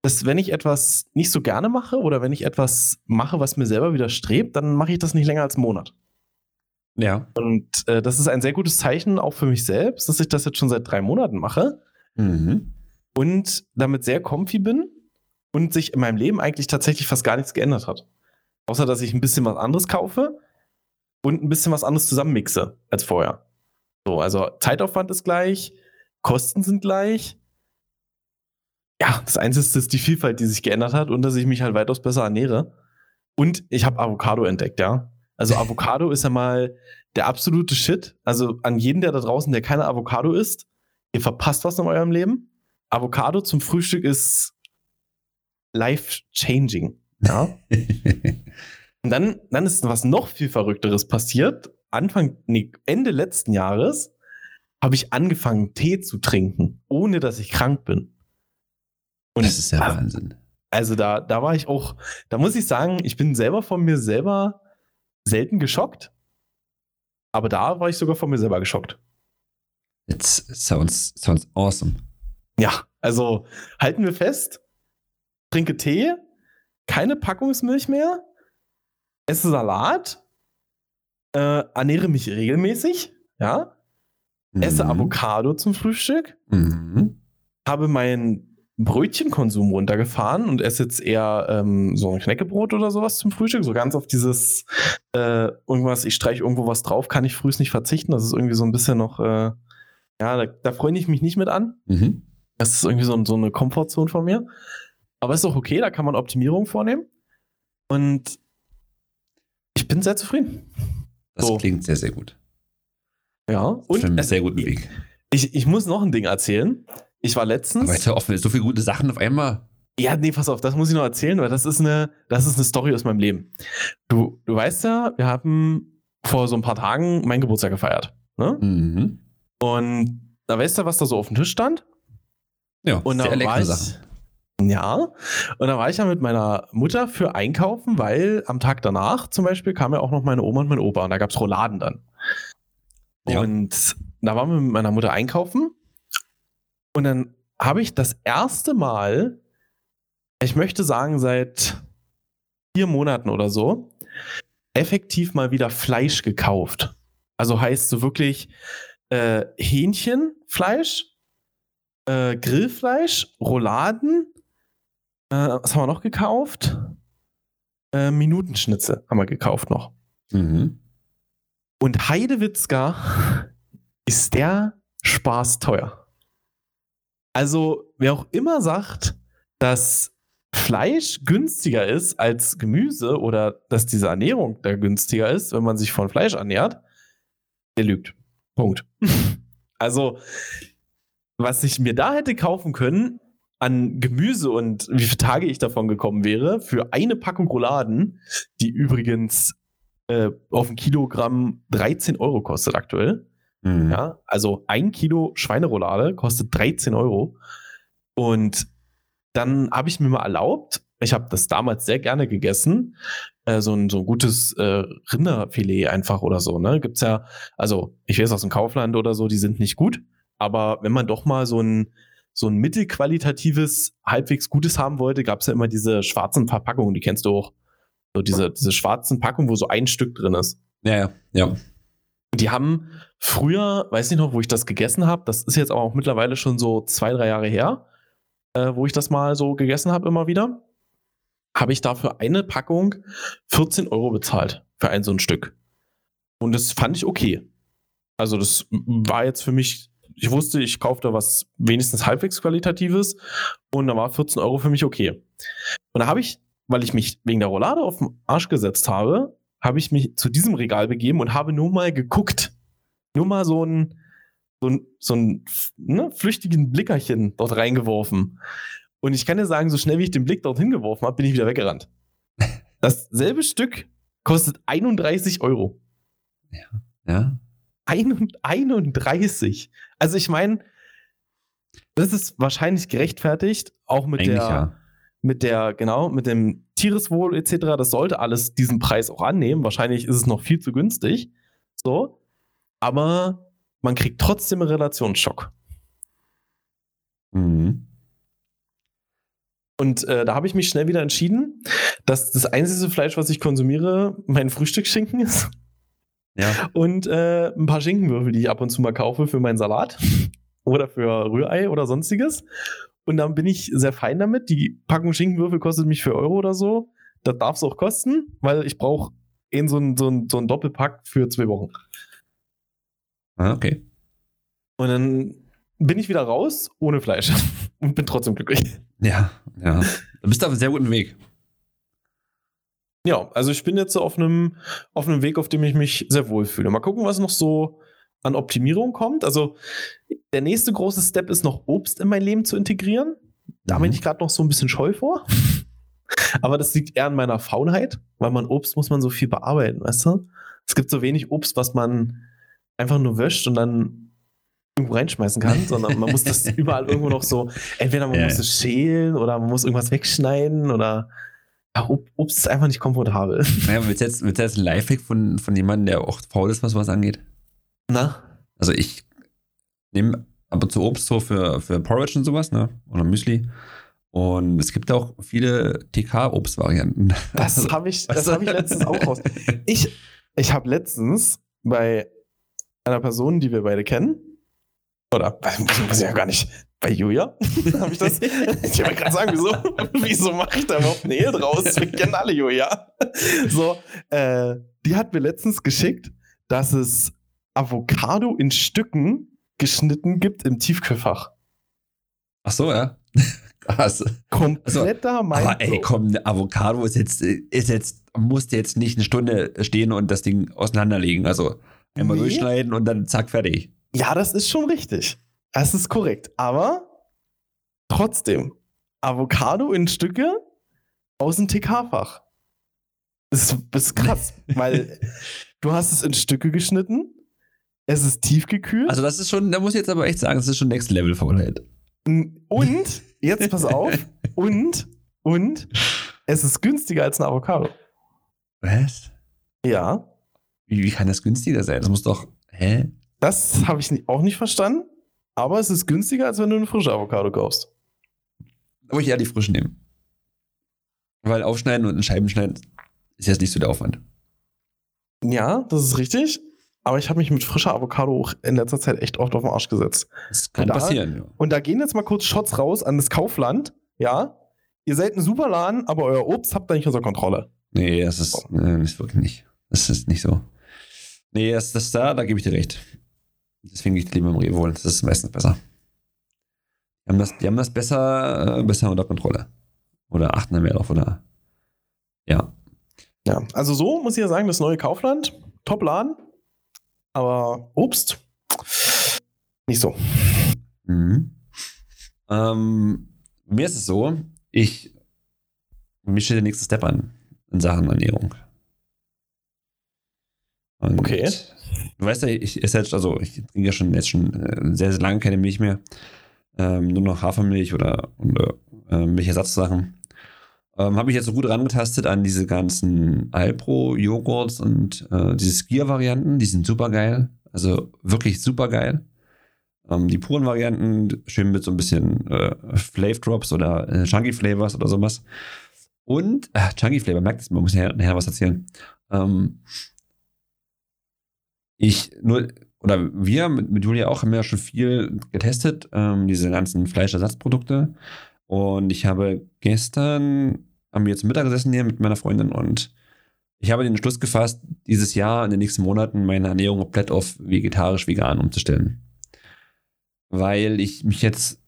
B: dass wenn ich etwas nicht so gerne mache oder wenn ich etwas mache, was mir selber widerstrebt, dann mache ich das nicht länger als einen Monat.
A: Ja.
B: Und äh, das ist ein sehr gutes Zeichen auch für mich selbst, dass ich das jetzt schon seit drei Monaten mache
A: Mhm.
B: und damit sehr comfy bin und sich in meinem Leben eigentlich tatsächlich fast gar nichts geändert hat. Außer, dass ich ein bisschen was anderes kaufe und ein bisschen was anderes zusammenmixe als vorher. So, also Zeitaufwand ist gleich, Kosten sind gleich. Ja, das Einzige ist die Vielfalt, die sich geändert hat und dass ich mich halt weitaus besser ernähre. Und ich habe Avocado entdeckt, ja. Also Avocado ist ja mal der absolute Shit. Also an jeden, der da draußen, der keine Avocado isst, ihr verpasst was in eurem Leben. Avocado zum Frühstück ist life-changing. Ja. Und dann, dann ist was noch viel Verrückteres passiert. Anfang, nee, Ende letzten Jahres habe ich angefangen, Tee zu trinken, ohne dass ich krank bin. Und
A: das ist ja
B: ah,
A: Wahnsinn.
B: also da, da war ich auch, da muss ich sagen, ich bin selber von mir selber selten geschockt. Aber da war ich sogar von mir selber geschockt.
A: It sounds, sounds awesome.
B: Ja, also halten wir fest, trinke Tee, keine Packungsmilch mehr, esse Salat, äh, ernähre mich regelmäßig, ja, esse
A: Mhm.
B: Avocado zum Frühstück,
A: Mhm.
B: habe meinen Brötchenkonsum runtergefahren und esse jetzt eher ähm, so ein Knäckebrot oder sowas zum Frühstück. So ganz auf dieses äh, irgendwas, ich streiche irgendwo was drauf, kann ich frühs nicht verzichten. Das ist irgendwie so ein bisschen noch, äh, ja, da, da freue ich mich nicht mit an.
A: Mhm.
B: Das ist irgendwie so, so eine Komfortzone von mir. Aber ist auch okay, da kann man Optimierungen vornehmen. Und ich bin sehr zufrieden.
A: Das
B: So.
A: klingt sehr, sehr gut.
B: Ja.
A: Und einen
B: es,
A: sehr guten Weg.
B: ich, ich muss noch ein Ding erzählen. Ich war letztens.
A: Aber hör auf, so viele gute Sachen auf einmal.
B: Ja, nee, pass auf, das muss ich noch erzählen, weil das ist eine, das ist eine Story aus meinem Leben. Du, du weißt ja, wir haben vor so ein paar Tagen meinen Geburtstag gefeiert. Ne?
A: Mhm.
B: Und da weißt du, was da so auf dem Tisch stand? Ja, und sehr leckere Sachen. Ja, und da war ich ja mit meiner Mutter für einkaufen, weil am Tag danach zum Beispiel kam ja auch noch meine Oma und mein Opa und da gab es Rouladen dann. Ja. Und da waren wir mit meiner Mutter einkaufen und dann habe ich das erste Mal, ich möchte sagen seit vier Monaten oder so, effektiv mal wieder Fleisch gekauft. Also heißt so wirklich äh, Hähnchenfleisch, äh, Grillfleisch, Rouladen, äh, was haben wir noch gekauft? Äh, Minutenschnitze haben wir gekauft noch. Mhm. Und Heidewitzka ist der Spaß teuer. Also, wer auch immer sagt, dass Fleisch günstiger ist als Gemüse oder dass diese Ernährung da günstiger ist, wenn man sich von Fleisch ernährt, der lügt. Punkt. also, was ich mir da hätte kaufen können, an Gemüse und wie viele Tage ich davon gekommen wäre, für eine Packung Rouladen, die übrigens äh, auf ein Kilogramm 13 Euro kostet aktuell. Mhm. Ja, also ein Kilo Schweineroulade kostet 13 Euro. Und dann habe ich mir mal erlaubt, ich habe das damals sehr gerne gegessen, äh, so, ein, so ein gutes äh, Rinderfilet einfach oder so. Ne? Gibt's ja, also ich weiß aus dem Kaufland oder so, die sind nicht gut. Aber wenn man doch mal so ein so ein mittelqualitatives, halbwegs Gutes haben wollte, gab es ja immer diese schwarzen Verpackungen, die kennst du auch. So diese, diese schwarzen Packungen, wo so ein Stück drin ist.
A: Ja, ja, ja.
B: Die haben früher, weiß nicht noch, wo ich das gegessen habe, das ist jetzt aber auch mittlerweile schon so zwei, drei Jahre her, äh, wo ich das mal so gegessen habe immer wieder, habe ich dafür eine Packung 14 Euro bezahlt für ein so ein Stück. Und das fand ich okay. Also das war jetzt für mich ich wusste, ich kaufe da was wenigstens halbwegs qualitatives und da war 14 Euro für mich okay. Und da habe ich, weil ich mich wegen der Roulade auf den Arsch gesetzt habe, habe ich mich zu diesem Regal begeben und habe nur mal geguckt. Nur mal so ein, so ein, so ein ne, flüchtigen Blickerchen dort reingeworfen. Und ich kann dir sagen, so schnell wie ich den Blick dorthin geworfen habe, bin ich wieder weggerannt. Dasselbe Stück kostet 31 Euro.
A: Ja. Ja.
B: 31. Also ich meine, das ist wahrscheinlich gerechtfertigt, auch mit Eigentlich der, ja. mit der, genau, mit dem Tiereswohl etc. Das sollte alles diesen Preis auch annehmen. Wahrscheinlich ist es noch viel zu günstig. So. Aber man kriegt trotzdem einen Relationsschock. Mhm. Und äh, da habe ich mich schnell wieder entschieden, dass das einzige Fleisch, was ich konsumiere, mein Frühstücksschinken ist. Ja. Und äh, ein paar Schinkenwürfel, die ich ab und zu mal kaufe für meinen Salat oder für Rührei oder sonstiges. Und dann bin ich sehr fein damit. Die Packung Schinkenwürfel kostet mich 4 Euro oder so. Das darf es auch kosten, weil ich brauche in so ein, so, ein, so ein Doppelpack für zwei Wochen.
A: Ah, okay.
B: Und dann bin ich wieder raus ohne Fleisch und bin trotzdem glücklich.
A: Ja, ja. Du bist auf einem sehr guten Weg.
B: Ja, also ich bin jetzt auf einem, auf einem Weg, auf dem ich mich sehr wohl fühle. Mal gucken, was noch so an Optimierung kommt. Also der nächste große Step ist noch Obst in mein Leben zu integrieren. Da mhm. bin ich gerade noch so ein bisschen scheu vor. Aber das liegt eher an meiner Faulheit, weil man Obst muss man so viel bearbeiten, weißt du? Es gibt so wenig Obst, was man einfach nur wäscht und dann irgendwo reinschmeißen kann, sondern man muss das überall irgendwo noch so, entweder man ja, muss es schälen oder man muss irgendwas wegschneiden oder ja, Obst ist einfach nicht komfortabel.
A: Naja, willst du jetzt, willst du jetzt ein Lifehack von, von jemandem, der auch faul ist, was sowas angeht?
B: Na?
A: Also ich nehme ab und zu Obst so für, für Porridge und sowas, ne? Oder Müsli. Und es gibt auch viele TK-Obst-Varianten.
B: Das also, habe ich, hab ich letztens auch raus. Ich, ich habe letztens bei einer Person, die wir beide kennen, oder weiß ich ja gar nicht, bei Julia? Habe ich das? Ich wollte gerade sagen, wieso, wieso mache ich da überhaupt eine Ehe draus? Wir kennen alle Julia. So, äh, die hat mir letztens geschickt, dass es Avocado in Stücken geschnitten gibt im Tiefkühlfach.
A: Ach so, ja.
B: Krass. Kompletter
A: also, Aber ey, komm, Avocado ist jetzt, ist jetzt, musste jetzt nicht eine Stunde stehen und das Ding auseinanderlegen. Also einmal nee. durchschneiden und dann zack, fertig.
B: Ja, das ist schon richtig. Das ist korrekt. Aber trotzdem, Avocado in Stücke aus dem TK-Fach. Das ist krass, weil du hast es in Stücke geschnitten, es ist tiefgekühlt.
A: Also das ist schon, da muss ich jetzt aber echt sagen, das ist schon Next Level Faulheit.
B: Und, jetzt pass auf, und, und, es ist günstiger als ein Avocado.
A: Was?
B: Ja.
A: Wie, wie kann das günstiger sein? Das muss doch, hä?
B: Das habe ich auch nicht verstanden, aber es ist günstiger, als wenn du eine frische Avocado kaufst.
A: Aber ich eher die frische nehmen. Weil aufschneiden und in Scheiben schneiden ist jetzt nicht so der Aufwand.
B: Ja, das ist richtig. Aber ich habe mich mit frischer Avocado auch in letzter Zeit echt oft auf den Arsch gesetzt.
A: Das kann
B: Und da-
A: passieren, ja.
B: Und da gehen jetzt mal kurz Shots raus an das Kaufland. Ja, ihr seid ein super Laden, aber euer Obst habt ihr nicht unter Kontrolle.
A: Nee, das ist, nee, das ist wirklich nicht. Das ist nicht so. Nee, das, das da, da gebe ich dir recht. Deswegen gehe ich lieber im Rewe holen. Das ist meistens besser. Die haben das, die haben das besser, äh, besser unter Kontrolle. Oder achten da mehr drauf, oder? Ja.
B: Ja, also so muss ich ja sagen, das neue Kaufland, Top-Laden, aber Obst nicht so.
A: Mhm. Ähm, mir ist es so, ich mir steht der nächste Step an in Sachen Ernährung. Und
B: Okay.
A: Du weißt ja, ich esse jetzt, also ich trinke ja schon jetzt schon äh, sehr, sehr lange keine Milch mehr. Ähm, nur noch Hafermilch oder, oder äh, Milchersatzsachen. Ähm, Habe ich jetzt so gut rangetastet an diese ganzen Alpro-Joghurts und äh, diese Skier-Varianten, die sind super geil. Also wirklich super geil. Ähm, die puren Varianten, schön mit so ein bisschen äh, Flavor Drops oder äh, Chunky Flavors oder sowas. Und, äh, Chunky Flavor, merkt es, man muss nachher, nachher was erzählen. Ähm, ich nur, oder wir mit, mit Julia auch haben ja schon viel getestet, ähm, diese ganzen Fleischersatzprodukte. Und ich habe gestern, haben wir jetzt Mittag gesessen hier mit meiner Freundin und ich habe den Entschluss gefasst, dieses Jahr in den nächsten Monaten meine Ernährung komplett auf vegetarisch-vegan umzustellen. Weil ich mich jetzt,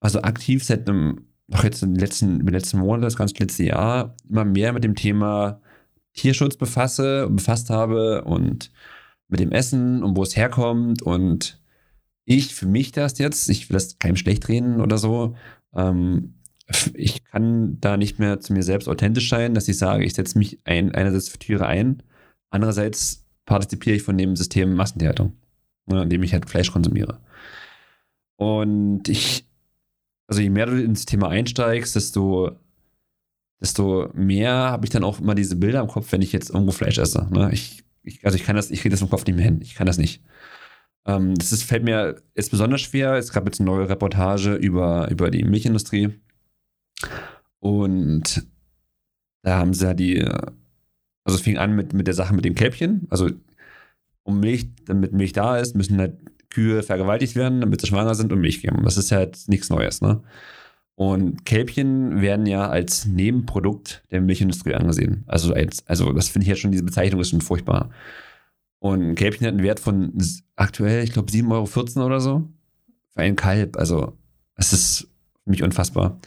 A: also aktiv seit einem, doch jetzt den letzten, den letzten Monaten, das ganze letzte Jahr, immer mehr mit dem Thema Tierschutz befasse und befasst habe und mit dem Essen und wo es herkommt und ich für mich das jetzt, ich will das keinem schlecht reden oder so, ähm, ich kann da nicht mehr zu mir selbst authentisch sein, dass ich sage, ich setze mich ein, einerseits für Tiere ein, andererseits partizipiere ich von dem System Massentierhaltung, ne, indem ich halt Fleisch konsumiere. Und ich, also je mehr du ins Thema einsteigst, desto, desto mehr habe ich dann auch immer diese Bilder im Kopf, wenn ich jetzt irgendwo Fleisch esse. Ne? Ich, ich, also ich kann das, ich kriege das im Kopf nicht mehr hin. Ich kann das nicht. Ähm, das ist, fällt mir jetzt besonders schwer. Es gab jetzt eine neue Reportage über, über die Milchindustrie. Und da haben sie ja die, also es fing an mit, mit der Sache mit dem Kälbchen. Also um Milch, damit Milch da ist, müssen halt Kühe vergewaltigt werden, damit sie schwanger sind und Milch geben. Das ist halt nichts Neues, ne? Und Kälbchen werden ja als Nebenprodukt der Milchindustrie angesehen. Also, als, also das finde ich ja schon, diese Bezeichnung ist schon furchtbar. Und Kälbchen hat einen Wert von aktuell, ich glaube, 7,14 Euro oder so. Für ein Kalb. Also, es ist für mich unfassbar.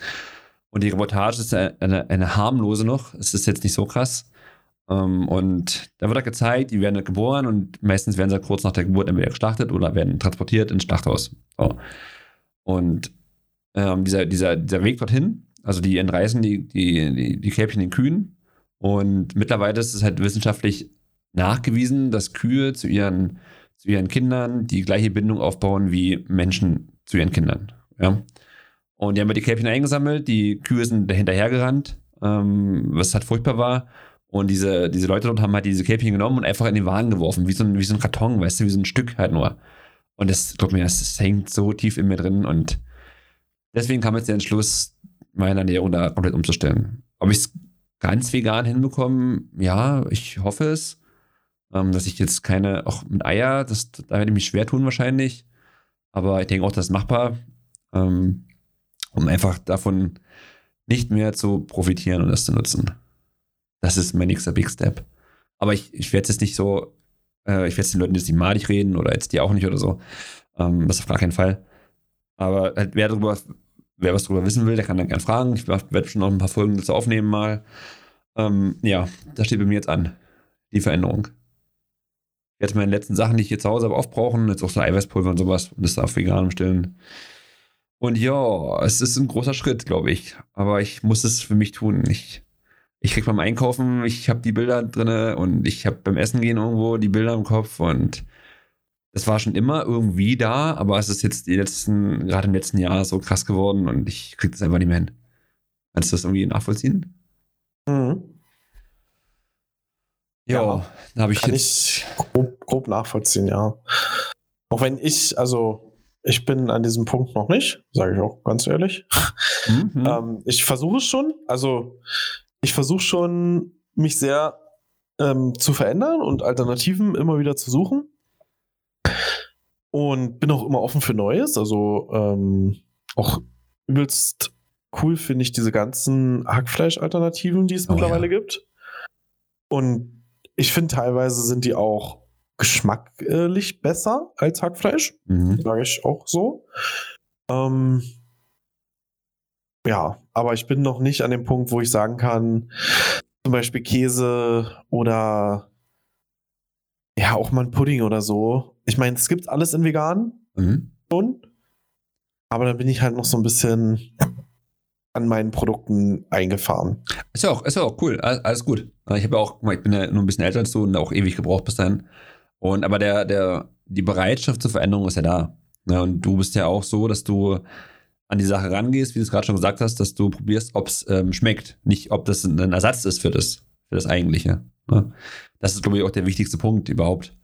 A: Und die Reportage ist eine, eine harmlose noch. Es ist jetzt nicht so krass. Ähm, und da wird halt gezeigt, die werden halt geboren und meistens werden sie halt kurz nach der Geburt entweder geschlachtet oder werden transportiert ins Schlachthaus. So. Und ähm, dieser, dieser, dieser Weg dorthin, also die entreißen die, die, die, die Kälbchen den Kühen. Und mittlerweile ist es halt wissenschaftlich nachgewiesen, dass Kühe zu ihren, zu ihren Kindern die gleiche Bindung aufbauen wie Menschen zu ihren Kindern. Ja? Und die haben wir die Kälbchen eingesammelt, die Kühe sind hinterhergerannt, ähm, was halt furchtbar war. Und diese, diese Leute dort haben halt diese Kälbchen genommen und einfach in den Wagen geworfen, wie so ein, wie so ein Karton, weißt du, wie so ein Stück halt nur. Und das, glaub mir, das, das hängt so tief in mir drin und deswegen kam jetzt der Entschluss, meine Ernährung da komplett umzustellen. Ob ich es ganz vegan hinbekomme, ja, ich hoffe es. Ähm, dass ich jetzt keine, auch mit Eier, das, da werde ich mich schwer tun wahrscheinlich. Aber ich denke auch, das ist machbar, ähm, um einfach davon nicht mehr zu profitieren und das zu nutzen. Das ist mein nächster Big Step. Aber ich, ich werde jetzt nicht so, äh, ich werde den Leuten jetzt nicht malig reden oder jetzt die auch nicht oder so. Ähm, das auf gar keinen Fall. Aber halt, wer darüber, wer was darüber wissen will, der kann dann gerne fragen. Ich werde schon noch ein paar Folgen dazu aufnehmen mal. Ähm, ja, das steht bei mir jetzt an. Die Veränderung. Werde meine letzten Sachen, die ich hier zu Hause habe, aufbrauchen. Jetzt auch so Eiweißpulver und sowas. Und das auf vegan umstellen. Und ja, es ist ein großer Schritt, glaube ich. Aber ich muss es für mich tun. Ich, ich krieg beim Einkaufen, ich habe die Bilder drinne und ich habe beim Essen gehen irgendwo die Bilder im Kopf und das war schon immer irgendwie da, aber es ist jetzt die letzten, gerade im letzten Jahr so krass geworden und ich krieg das einfach nicht mehr hin. Kannst du das irgendwie nachvollziehen?
B: Mhm.
A: Jo,
B: Ja,
A: da habe ich
B: Kann
A: jetzt.
B: ich grob, grob nachvollziehen, ja. Auch wenn ich, also ich bin an diesem Punkt noch nicht, sage ich auch ganz ehrlich.
A: Mhm.
B: Ähm, ich versuche es schon, also ich versuche schon, mich sehr ähm, zu verändern und Alternativen immer wieder zu suchen. Und bin auch immer offen für Neues. Also ähm, auch übelst cool finde ich diese ganzen Hackfleisch-Alternativen, die es
A: Oh,
B: mittlerweile
A: ja.
B: gibt. Und ich finde, teilweise sind die auch geschmacklich besser als Hackfleisch
A: Mhm.
B: sage ich auch so. Ähm, ja, aber ich bin noch nicht an dem Punkt, wo ich sagen kann, zum Beispiel Käse oder ja, auch mal ein Pudding oder so. Ich meine, es gibt alles in vegan
A: Mhm.
B: schon, aber dann bin ich halt noch so ein bisschen an meinen Produkten eingefahren.
A: Ist ja auch, ist ja auch cool, alles, gut. Ich habe ja auch, ich bin ja nur ein bisschen älter als du und auch ewig gebraucht bis dahin. Und aber der, der, die Bereitschaft zur Veränderung ist ja da. Ja, und du bist ja auch so, dass du an die Sache rangehst, wie du es gerade schon gesagt hast, dass du probierst, ob es ähm, schmeckt, nicht ob das ein Ersatz ist für das, für das Eigentliche. Ne? Das ist, glaube ich, auch der wichtigste Punkt überhaupt.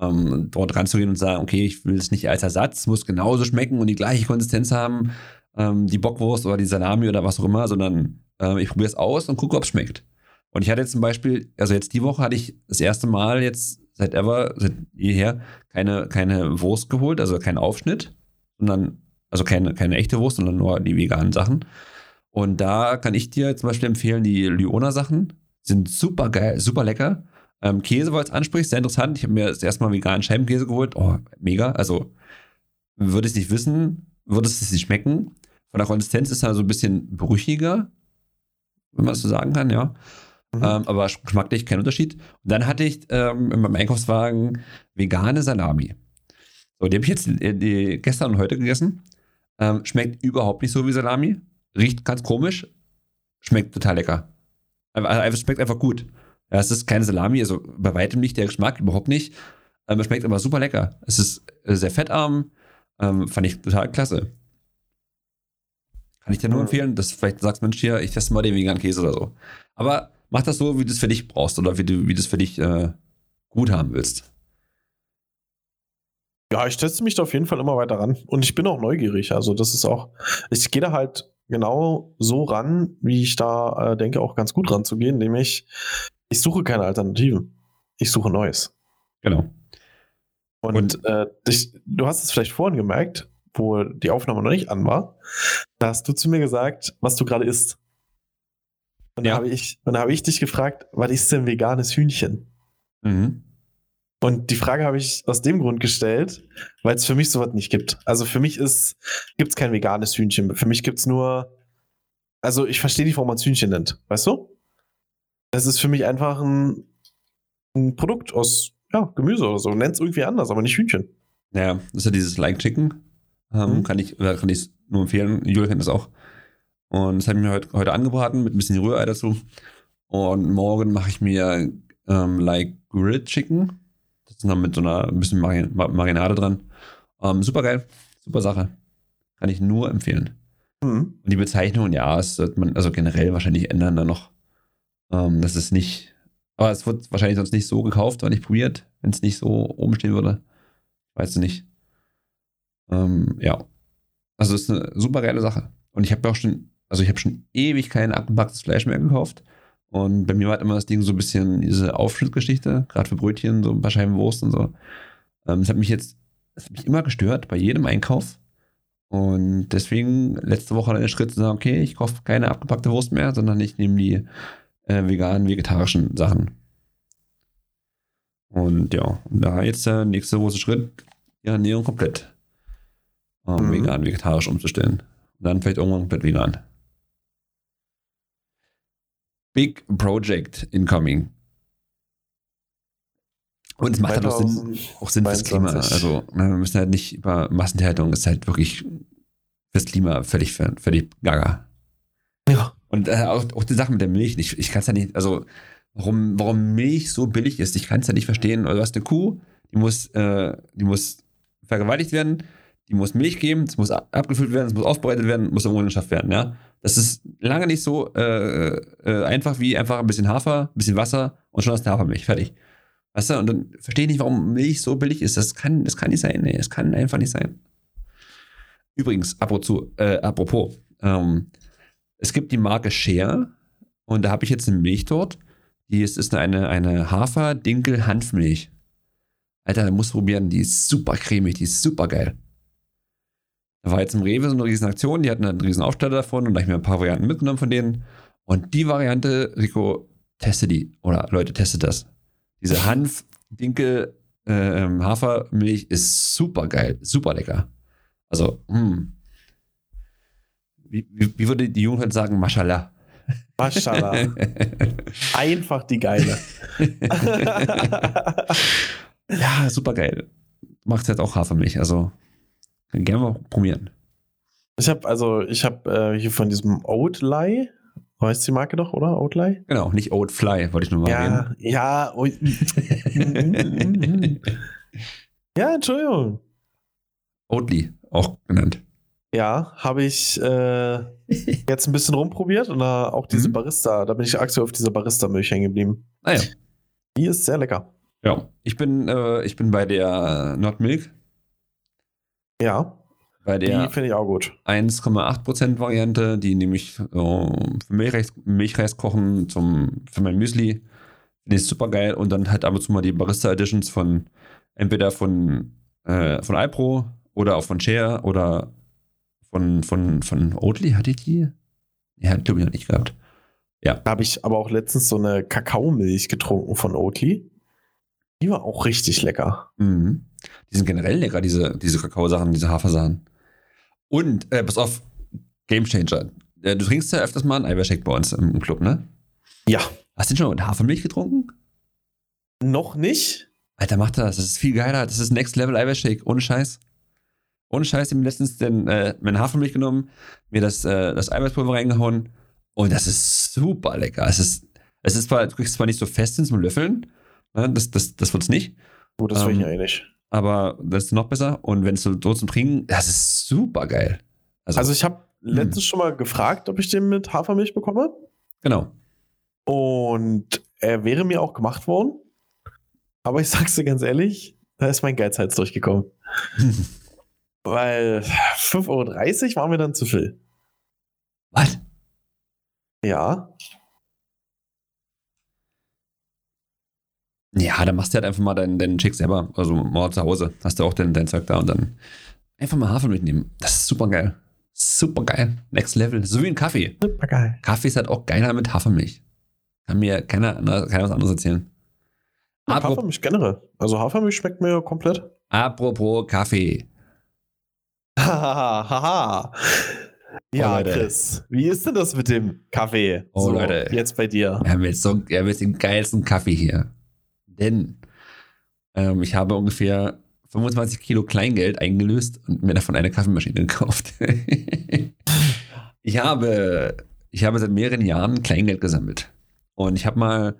A: Ähm, dort ranzugehen und sagen, okay, ich will es nicht als Ersatz, muss genauso schmecken und die gleiche Konsistenz haben, ähm, die Bockwurst oder die Salami oder was auch immer, sondern ähm, ich probiere es aus und gucke, ob es schmeckt. Und ich hatte jetzt zum Beispiel, also jetzt die Woche hatte ich das erste Mal jetzt seit ever, seit jeher, keine, keine Wurst geholt, also keinen Aufschnitt, sondern, also keine, keine echte Wurst, sondern nur die veganen Sachen. Und da kann ich dir zum Beispiel empfehlen, die Lyona-Sachen sind super geil, super lecker. Ähm, Käse, weil es anspricht, sehr interessant. Ich habe mir das erste Mal veganen Scheibenkäse geholt. Oh, mega. Also, würde ich es nicht wissen, würde es nicht schmecken. Von der Konsistenz ist er so ein bisschen brüchiger, wenn man das so sagen kann, ja.
B: Mhm.
A: Ähm, aber geschmacklich kein Unterschied. Und dann hatte ich ähm, in meinem Einkaufswagen vegane Salami. So, die habe ich jetzt äh, gestern und heute gegessen. Ähm, schmeckt überhaupt nicht so wie Salami. Riecht ganz komisch. Schmeckt total lecker. Also schmeckt einfach gut. Ja, es ist keine Salami, also bei weitem nicht der Geschmack, überhaupt nicht. Ähm, es schmeckt aber super lecker. Es ist äh, sehr fettarm. Ähm, fand ich total klasse. Kann ich dir nur empfehlen, dass vielleicht sagst, Mensch, hier, ich teste mal den veganen Käse oder so. Aber mach das so, wie du es für dich brauchst oder wie du, wie du es für dich äh, gut haben willst.
B: Ja, ich teste mich da auf jeden Fall immer weiter ran. Und ich bin auch neugierig. Also, das ist auch, ich gehe da halt genau so ran, wie ich da äh, denke, auch ganz gut ranzugehen, nämlich ich suche keine Alternativen. Ich suche Neues.
A: Genau.
B: Und,
A: Und-
B: äh, dich, du hast es vielleicht vorhin gemerkt, wo die Aufnahme noch nicht an war, da hast du zu mir gesagt, was du gerade isst. Und da
A: Ja.
B: habe ich, und da habe ich dich gefragt, was ist denn veganes Hühnchen?
A: Mhm.
B: Und die Frage habe ich aus dem Grund gestellt, weil es für mich sowas nicht gibt. Also für mich ist, gibt es kein veganes Hühnchen. Für mich gibt es nur, also ich verstehe nicht, warum man es Hühnchen nennt, weißt du? Es ist für mich einfach ein, ein Produkt aus ja, Gemüse oder so. Nennt es irgendwie anders, aber nicht Hühnchen.
A: Naja, das ist ja dieses Like Chicken. Ähm,
B: Mhm.
A: Kann ich oder kann ich nur empfehlen. Julia kennt das auch. Und das habe ich mir heute, heute angebraten mit ein bisschen Rührei dazu. Und morgen mache ich mir ähm, Like Grilled Chicken. Das ist noch mit so einer ein bisschen Marin Ma- Marinade dran. Ähm, super geil. Super Sache. Kann ich nur empfehlen.
B: Mhm.
A: Und die Bezeichnung, ja, es wird man also generell wahrscheinlich ändern dann noch. Ähm, das ist nicht, aber es wird wahrscheinlich sonst nicht so gekauft oder nicht probiert, wenn es nicht so oben stehen würde. Weißt du nicht. Ähm, ja. Also es ist eine super geile Sache. Und ich habe ja auch schon, also ich habe schon ewig kein abgepacktes Fleisch mehr gekauft. Und bei mir war halt immer das Ding so ein bisschen diese Aufschnittgeschichte, gerade für Brötchen, so ein paar Scheiben Wurst und so. Ähm, das hat mich jetzt, das hat mich immer gestört bei jedem Einkauf. Und deswegen letzte Woche der Schritt zu sagen, okay, ich kaufe keine abgepackte Wurst mehr, sondern ich nehme die äh, veganen, vegetarischen Sachen. Und ja, und da jetzt der nächste große Schritt, die Ernährung komplett ähm,
B: Mhm.
A: vegan, vegetarisch umzustellen. Und dann vielleicht irgendwann komplett vegan. Big Project incoming. Und es macht halt auch Sinn, auch Sinn fürs Klima.
B: 22.
A: Also ne, wir müssen halt nicht über Massentierhaltung, ist halt wirklich fürs Klima völlig, völlig gaga.
B: Ja.
A: Und äh, auch, auch die Sache mit der Milch, ich, ich kann es ja nicht, also warum, warum Milch so billig ist, ich kann es ja nicht verstehen. Also du hast eine Kuh, die muss, äh, die muss vergewaltigt werden, die muss Milch geben, es muss abgefüllt werden, es muss aufbereitet werden, muss irgendwo geschafft werden, ja. Das ist lange nicht so äh, äh, einfach wie einfach ein bisschen Hafer, ein bisschen Wasser und schon hast du Hafermilch. Fertig. Weißt du? Und dann verstehe ich nicht, warum Milch so billig ist. Das kann, das kann nicht sein. Nee, das kann einfach nicht sein. Übrigens, apropos, äh, apropos ähm, es gibt die Marke Share und da habe ich jetzt eine Milch dort. Die ist, ist eine, eine Hafer-Dinkel-Hanfmilch. Alter, da musst du probieren. Die ist super cremig, die ist super geil. Da war jetzt im Rewe so eine riesen Aktion, die hatten einen riesen Aufsteller davon und da habe ich mir ein paar Varianten mitgenommen von denen. Und die Variante, Rico, teste die. Oder Leute, testet das. Diese Hanf, Dinkel, äh, Hafermilch ist super geil, super lecker. Also, hm. Wie, wie, wie würde die Jugend sagen, Mashallah?
B: Mashallah. Einfach die geile.
A: ja, super geil. Macht jetzt auch Hafermilch, also gerne mal probieren.
B: Ich habe also, ich habe äh, hier von diesem Oatly, weißt die Marke doch, oder? Oatly?
A: Genau, nicht Oatfly, wollte ich nur mal
B: ja,
A: reden.
B: Ja, oh, ja, Entschuldigung.
A: Oatly, auch genannt.
B: Ja, habe ich äh, jetzt ein bisschen rumprobiert und da auch diese
A: Mhm.
B: Barista, da bin ich aktuell auf dieser Barista-Milch hängen geblieben.
A: Ah ja.
B: Die ist sehr lecker.
A: Ja. Ich bin, äh, ich bin bei der Not Milk,
B: Ja,
A: bei der
B: die finde ich auch gut.
A: 1,8% Variante, die nehme ich äh, für Milchreis, Milchreis kochen zum, für mein Müsli. Finde ich super geil. Und dann halt ab und zu mal die Barista Editions von entweder von, äh, von Alpro oder auch von Share oder von, von, von Oatly. Hatte ich die? Ja, glaube ich noch nicht gehabt.
B: Da habe ich aber auch letztens so eine Kakaomilch getrunken von Oatly. Die war auch richtig lecker.
A: Mhm. Die sind generell lecker, diese, diese Kakaosachen, diese Hafersachen. Und, äh, pass auf, Game Changer. Äh, du trinkst ja öfters mal einen Eiweißshake bei uns im Club, ne?
B: Ja.
A: Hast du den schon mit Hafermilch getrunken?
B: Noch nicht?
A: Alter, mach das. Das ist viel geiler. Das ist Next Level Eiweißshake. Ohne Scheiß. Ohne Scheiß. Ich habe mir letztens den, äh, meine Hafermilch genommen, mir das, äh, das Eiweißpulver reingehauen. Und das ist super lecker. Es ist, es ist zwar, du kriegst zwar nicht so fest hin zum Löffeln. Ne? Das, das, das wird's nicht.
B: Gut, das will ich
A: Ähm,
B: ja eh nicht.
A: Aber das ist noch besser. Und wenn es so so zum Trinken, das ist super geil. Also,
B: Also ich habe letztens schon mal gefragt, ob ich den mit Hafermilch bekomme.
A: genau.
B: Und er wäre mir auch gemacht worden. Aber ich sag's dir ganz ehrlich, da ist mein Geizhals durchgekommen. Weil 5,30 Euro war mir dann zu viel.
A: Was?
B: Ja.
A: Ja, dann machst du halt einfach mal deinen, deinen Chick selber. Also mal zu Hause. Hast du auch dein, dein Zeug da und dann einfach mal Hafer mitnehmen. Das ist super geil. Super geil. Next Level. So wie ein Kaffee.
B: Super geil.
A: Kaffee ist halt auch geiler mit Hafermilch. Kann mir keiner, keiner was anderes erzählen. Apropos,
B: Hafermilch generell. Also Hafermilch schmeckt mir komplett.
A: apropos Kaffee.
B: Haha, haha. Ja,
A: Oh.
B: Chris, wie ist denn das mit dem Kaffee?
A: Oh, Leute.
B: Jetzt bei dir.
A: Wir haben jetzt, so, wir haben jetzt den geilsten Kaffee hier. Denn ähm, ich habe ungefähr 25 Kilo Kleingeld eingelöst und mir davon eine Kaffeemaschine gekauft. ich, habe, ich habe seit mehreren Jahren Kleingeld gesammelt. Und ich habe mal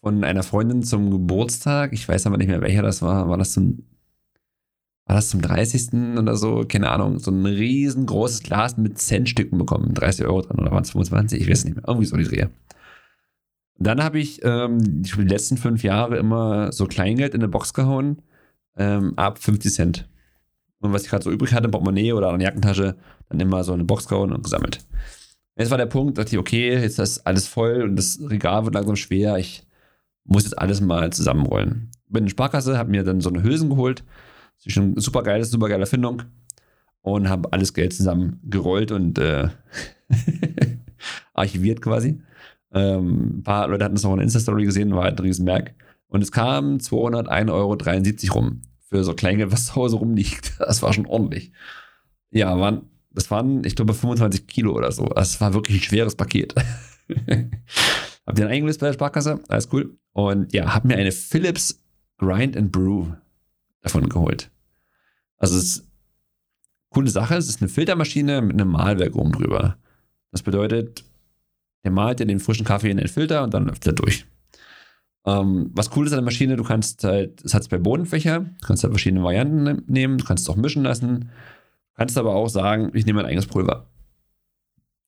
A: von einer Freundin zum Geburtstag, ich weiß aber nicht mehr welcher das war, war das zum, war das zum 30. oder so, keine Ahnung, so ein riesengroßes Glas mit Centstücken bekommen, 30 Euro dran oder waren es 25, ich weiß nicht mehr, irgendwie so die Drehe. Dann habe ich ähm, die letzten fünf Jahre immer so Kleingeld in eine Box gehauen, ähm, ab 50 Cent. Und was ich gerade so übrig hatte, Portemonnaie oder eine Jackentasche, dann immer so eine Box gehauen und gesammelt. Jetzt war der Punkt, dachte ich, okay, jetzt ist alles voll und das Regal wird langsam schwer. Ich muss jetzt alles mal zusammenrollen. Bin in die Sparkasse, habe mir dann so eine Hülsen geholt. Das ist schon super geil, super geile Erfindung. Und habe alles Geld zusammengerollt und äh, archiviert quasi. Ähm, ein paar Leute hatten es noch in der Insta-Story gesehen, war halt ein Riesenmerk. Und es kam 201,73 Euro rum für so Kleingeld, was zu Hause rumliegt. Das war schon ordentlich. Ja, waren, das waren, ich glaube, 25 Kilo oder so. Das war wirklich ein schweres Paket. hab den eingelöst bei der Sparkasse, alles cool. Und ja, hab mir eine Philips Grind and Brew davon geholt. Also es ist coole Sache, es ist eine Filtermaschine mit einem Mahlwerk oben drüber. Das bedeutet, der malt ja den frischen Kaffee in den Filter und dann läuft er durch. Ähm, was cool ist an der Maschine, du kannst halt, es hat zwei Bodenfächer, du kannst halt verschiedene Varianten ne- nehmen, du kannst es auch mischen lassen, du kannst aber auch sagen, ich nehme mein eigenes Pulver.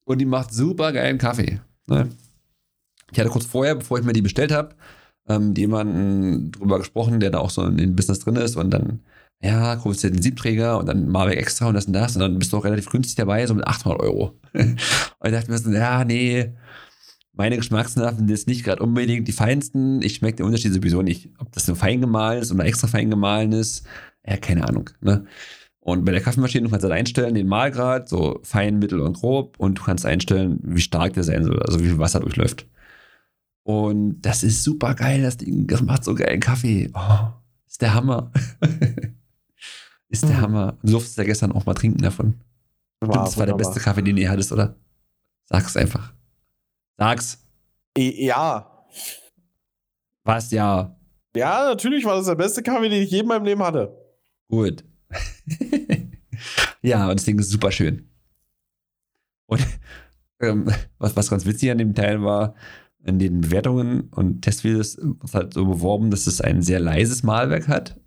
A: Und die macht super geilen Kaffee. Ne? Ich hatte kurz vorher, bevor ich mir die bestellt habe, ähm, mit jemandem drüber gesprochen, der da auch so in dem Business drin ist und dann, ja, kaufst den Siebträger und dann Marbeck extra und das und das und dann bist du auch relativ günstig dabei, so mit 800 Euro. und ich dachte mir so, ja, nee, meine Geschmacksnerven sind jetzt nicht gerade unbedingt die feinsten. Ich schmecke den Unterschied sowieso nicht. Ob das nur fein gemahlen ist oder extra fein gemahlen ist, ja, keine Ahnung. Ne? Und bei der Kaffeemaschine, du kannst halt einstellen, den Mahlgrad, so fein, mittel und grob. Und du kannst einstellen, wie stark der sein soll, also wie viel Wasser durchläuft. Und das ist super geil, das Ding. Das macht so geilen Kaffee. Oh, ist der Hammer. ist der
C: Mhm.
A: Hammer. Du durftest ja gestern auch mal trinken davon. Stimmt, das war der beste Kaffee, den ihr hattest, oder? Sag's einfach. Sag's.
C: Ja.
A: Was? Ja.
C: Ja, natürlich war das der beste Kaffee, den ich je in meinem Leben hatte.
A: Gut. ja, und das Ding ist super schön. Und ähm, was, was ganz witzig an dem Teil war, in den Bewertungen und Testvideos wird halt so beworben, dass es ein sehr leises Mahlwerk hat.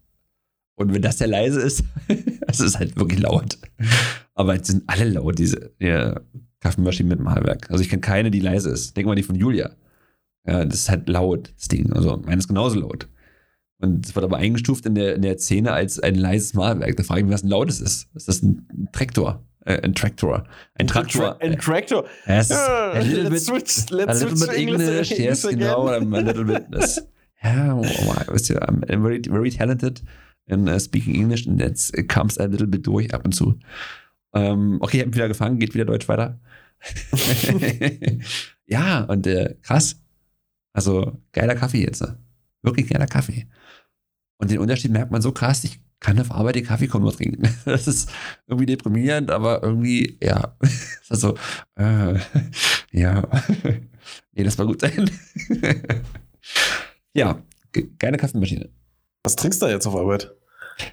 A: Und wenn das sehr leise ist, das ist halt wirklich laut. Aber jetzt sind alle laut, diese ja, Kaffeemaschinen mit Mahlwerk. Also ich kenne keine, die leise ist. Denk mal die von Julia. Ja, das ist halt laut, das Ding. Also meines ist genauso laut. Und es wird aber eingestuft in der, in der Szene als ein leises Mahlwerk. Da frage ich mich, was ein lautes ist. Ist das ein Traktor? Äh, ein Traktor. Ein Traktor.
C: Ein Traktor.
A: Ja, es ist
C: Ja,
A: a little
C: let's
A: bit,
C: switch-
A: a
C: let's
A: little
C: switch
A: bit
C: English-
A: English. Yes, genau. I'm a little bit. Das, ja, oh, ihr, I'm very, very talented in uh, speaking English and it comes a little bit durch ab und zu. Ähm, okay, ich habe ihn wieder gefangen, geht wieder Deutsch weiter. ja, und äh, krass. Also, geiler Kaffee jetzt. ne? Wirklich geiler Kaffee. Und den Unterschied merkt man so krass, ich kann auf Arbeit den Kaffee kaum nur trinken. Das ist irgendwie deprimierend, aber irgendwie, ja. Also, äh, ja. Nee, das war gut sein. ja, geile Kaffeemaschine.
C: Was trinkst du da jetzt auf Arbeit?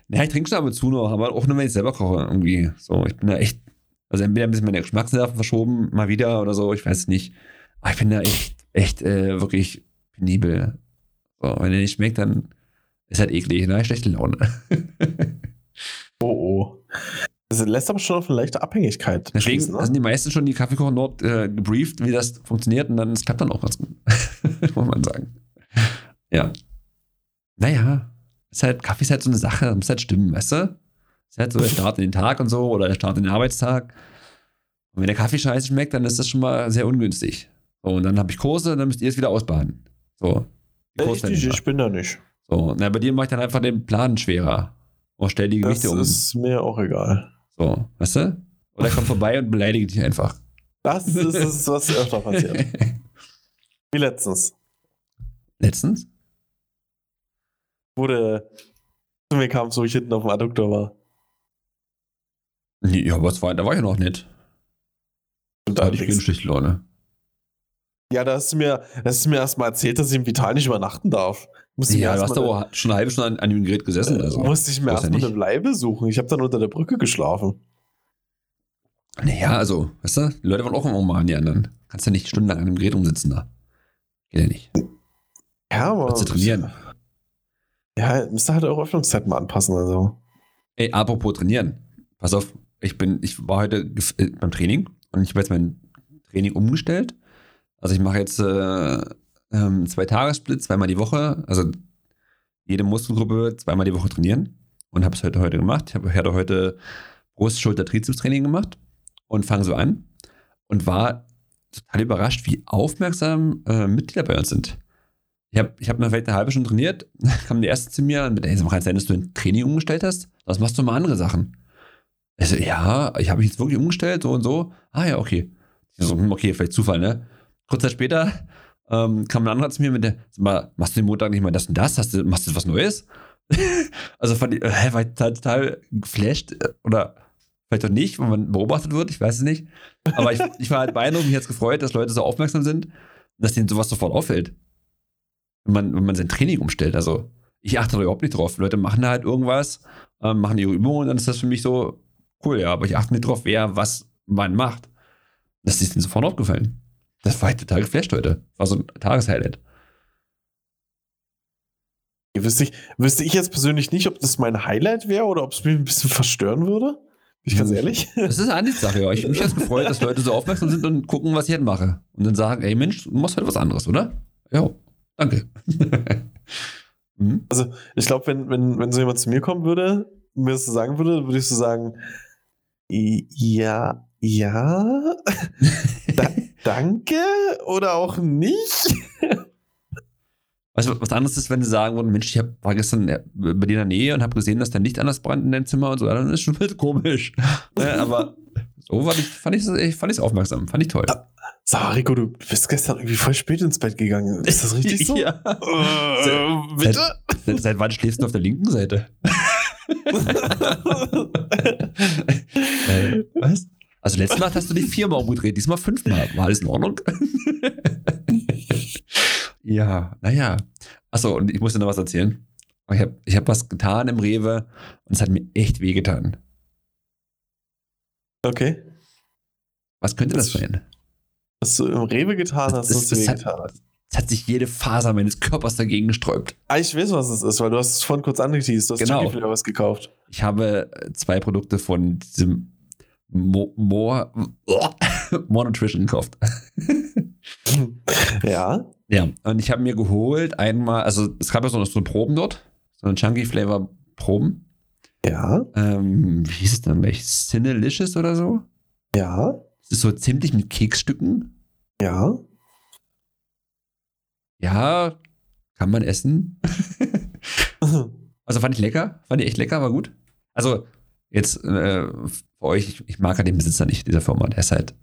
A: Ja, ich trinke schon ab und zu noch, aber auch nur, wenn ich selber koche, irgendwie. So, ich bin da echt, also entweder ein bisschen meine Geschmacksnerven verschoben, mal wieder oder so, ich weiß es nicht. Aber ich bin da echt, echt, äh, wirklich penibel. So, wenn der nicht schmeckt, dann ist halt eklig, ne? Schlechte Laune.
C: Oh, oh. Das lässt aber schon auf eine leichte Abhängigkeit.
A: Deswegen
C: schließen, ne?
A: sind die meisten schon die Kaffeekocher dort äh, gebrieft, wie das funktioniert und dann es klappt dann auch ganz gut. Muss man sagen. Ja. Naja, ist halt, Kaffee ist halt so eine Sache, das muss halt stimmen, weißt du? Ist halt so der Start in den Tag und so oder der Start in den Arbeitstag. Und wenn der Kaffee scheiße schmeckt, dann ist das schon mal sehr ungünstig. So, und dann habe ich Kurse, dann müsst ihr es wieder ausbaden. So.
C: Äh, ich, ich bin da nicht.
A: So, na, bei dir mache ich dann einfach den Plan schwerer. Und stell die
C: Das
A: Gewichte um.
C: ist mir auch egal.
A: So, weißt du? Oder komm vorbei und beleidige dich einfach.
C: Das ist, das, was öfter passiert. Wie letztens.
A: Letztens?
C: Der zu mir kam, so ich hinten auf dem Adduktor war.
A: Nee, ja, was war, da war ich ja noch nicht.
C: Und
A: Da hatte ich schlechte Laune.
C: Ja, da hast du mir, da hast du mir erstmal erzählt, dass ich im Vital nicht übernachten darf. Musste
A: Ja, du hast aber schon eine halbe Stunde an, an dem Gerät gesessen. Also.
C: musste ich mir
A: ja
C: erstmal
A: nicht.
C: eine Bleibe suchen. Ich habe dann unter der Brücke geschlafen.
A: Naja, also, weißt du, die Leute wollen auch immer mal die anderen. Kannst ja nicht stundenlang an dem Gerät umsitzen da. Geht ja nicht.
C: Ja, aber.
A: Willst du trainieren?
C: Ja, müsste halt eure Öffnungszeiten mal anpassen. Also.
A: Ey, apropos trainieren. Pass auf, ich bin, ich war heute äh, beim Training und ich habe jetzt mein Training umgestellt. Also ich mache jetzt äh, ähm, zwei Tagessplit, zweimal die Woche. Also jede Muskelgruppe zweimal die Woche trainieren. Und habe es heute, heute gemacht. Ich habe heute Brust, Schulter, Trizeps-Training gemacht und fange so an und war total überrascht, wie aufmerksam äh, Mitglieder bei uns sind. Ich habe ich hab mal vielleicht eine halbe Stunde trainiert, kam der erste zu mir und mit, ey, kann es sein, dass du ein Training umgestellt hast? Das machst du mal andere Sachen. Ich so, ja, ich habe mich jetzt wirklich umgestellt, so und so. Ah ja, okay. Ich so, hm, okay, vielleicht Zufall, ne? Kurz Zeit später ähm, kam ein anderer zu mir mit der, mal, machst du den Montag nicht mal das und das? Hast du, machst du was Neues? also fand ich, äh, war ich total, total geflasht äh, oder vielleicht auch nicht, wenn man beobachtet wird, ich weiß es nicht. Aber ich, ich war halt beeindruckt, mich jetzt gefreut, dass Leute so aufmerksam sind, dass denen sowas sofort auffällt. Wenn man, wenn man sein Training umstellt. Also, ich achte da überhaupt nicht drauf. Leute machen da halt irgendwas, ähm, machen ihre Übungen dann ist das für mich so cool, ja. Aber ich achte nicht drauf, wer was wann macht. Das ist ihnen sofort aufgefallen. Das war halt total geflasht heute. War so ein Tageshighlight.
B: Wüsste ich, wüsste ich jetzt persönlich nicht, ob das mein Highlight wäre oder ob es mich ein bisschen verstören würde. Bin ich ganz ehrlich.
A: Das ist eine Ansichtssache, ja. Ich mich jetzt gefreut, dass Leute so aufmerksam sind und gucken, was ich halt mache. Und dann sagen, ey Mensch, du machst halt was anderes, oder? Ja, danke. hm?
B: Also, ich glaube, wenn, wenn, wenn so jemand zu mir kommen würde, und mir das so sagen würde, würde ich so sagen, "I- ja, ja, da, danke oder auch nicht.
A: Weißt du, was anderes ist, wenn sie sagen würden, Mensch, ich hab, war gestern äh, bei dir in der Nähe und habe gesehen, dass dein Licht anders brennt in deinem Zimmer und so, dann ist schon ein bisschen komisch. Ne, aber so fand ich, fand ich, fand ich aufmerksam, fand ich toll.
B: Sag mal, Rico, du bist gestern irgendwie voll spät ins Bett gegangen. Ist das richtig so?
A: Ja.
B: Äh, bitte?
A: Seit, seit wann schläfst du auf der linken Seite? äh, was? Also letzte Nacht hast du dich viermal umgedreht, diesmal fünfmal. War alles in Ordnung? ja, naja. Achso, und ich muss dir noch was erzählen. Ich habe ich hab was getan im Rewe und es hat mir echt wehgetan.
B: Okay.
A: Was könnte das
B: Das-
A: sein?
B: Was du im Rewe getan hast,
A: Das-
B: du
A: das
B: dir
A: hat-. Es hat sich jede Faser meines Körpers dagegen gesträubt.
B: Ah, ich weiß, was es ist, weil du hast es vorhin kurz angeteased. Du hast
A: Genau.
B: Flavor was gekauft.
A: Ich habe zwei Produkte von diesem Mo More, More Nutrition gekauft.
B: ja.
A: Ja, und ich habe mir geholt einmal, also es gab ja so, so Proben dort, so eine Chunky Flavor Proben.
B: Ja.
A: Ähm, wie hieß es dann gleich? Cinelicious oder so?
B: Ja.
A: Das ist so ziemlich mit Keksstücken.
B: Ja.
A: Ja, kann man essen. Also fand ich lecker, fand ich echt lecker, war gut. Also jetzt äh, für euch, ich, ich mag halt den Besitzer nicht dieser Firma, der ist halt,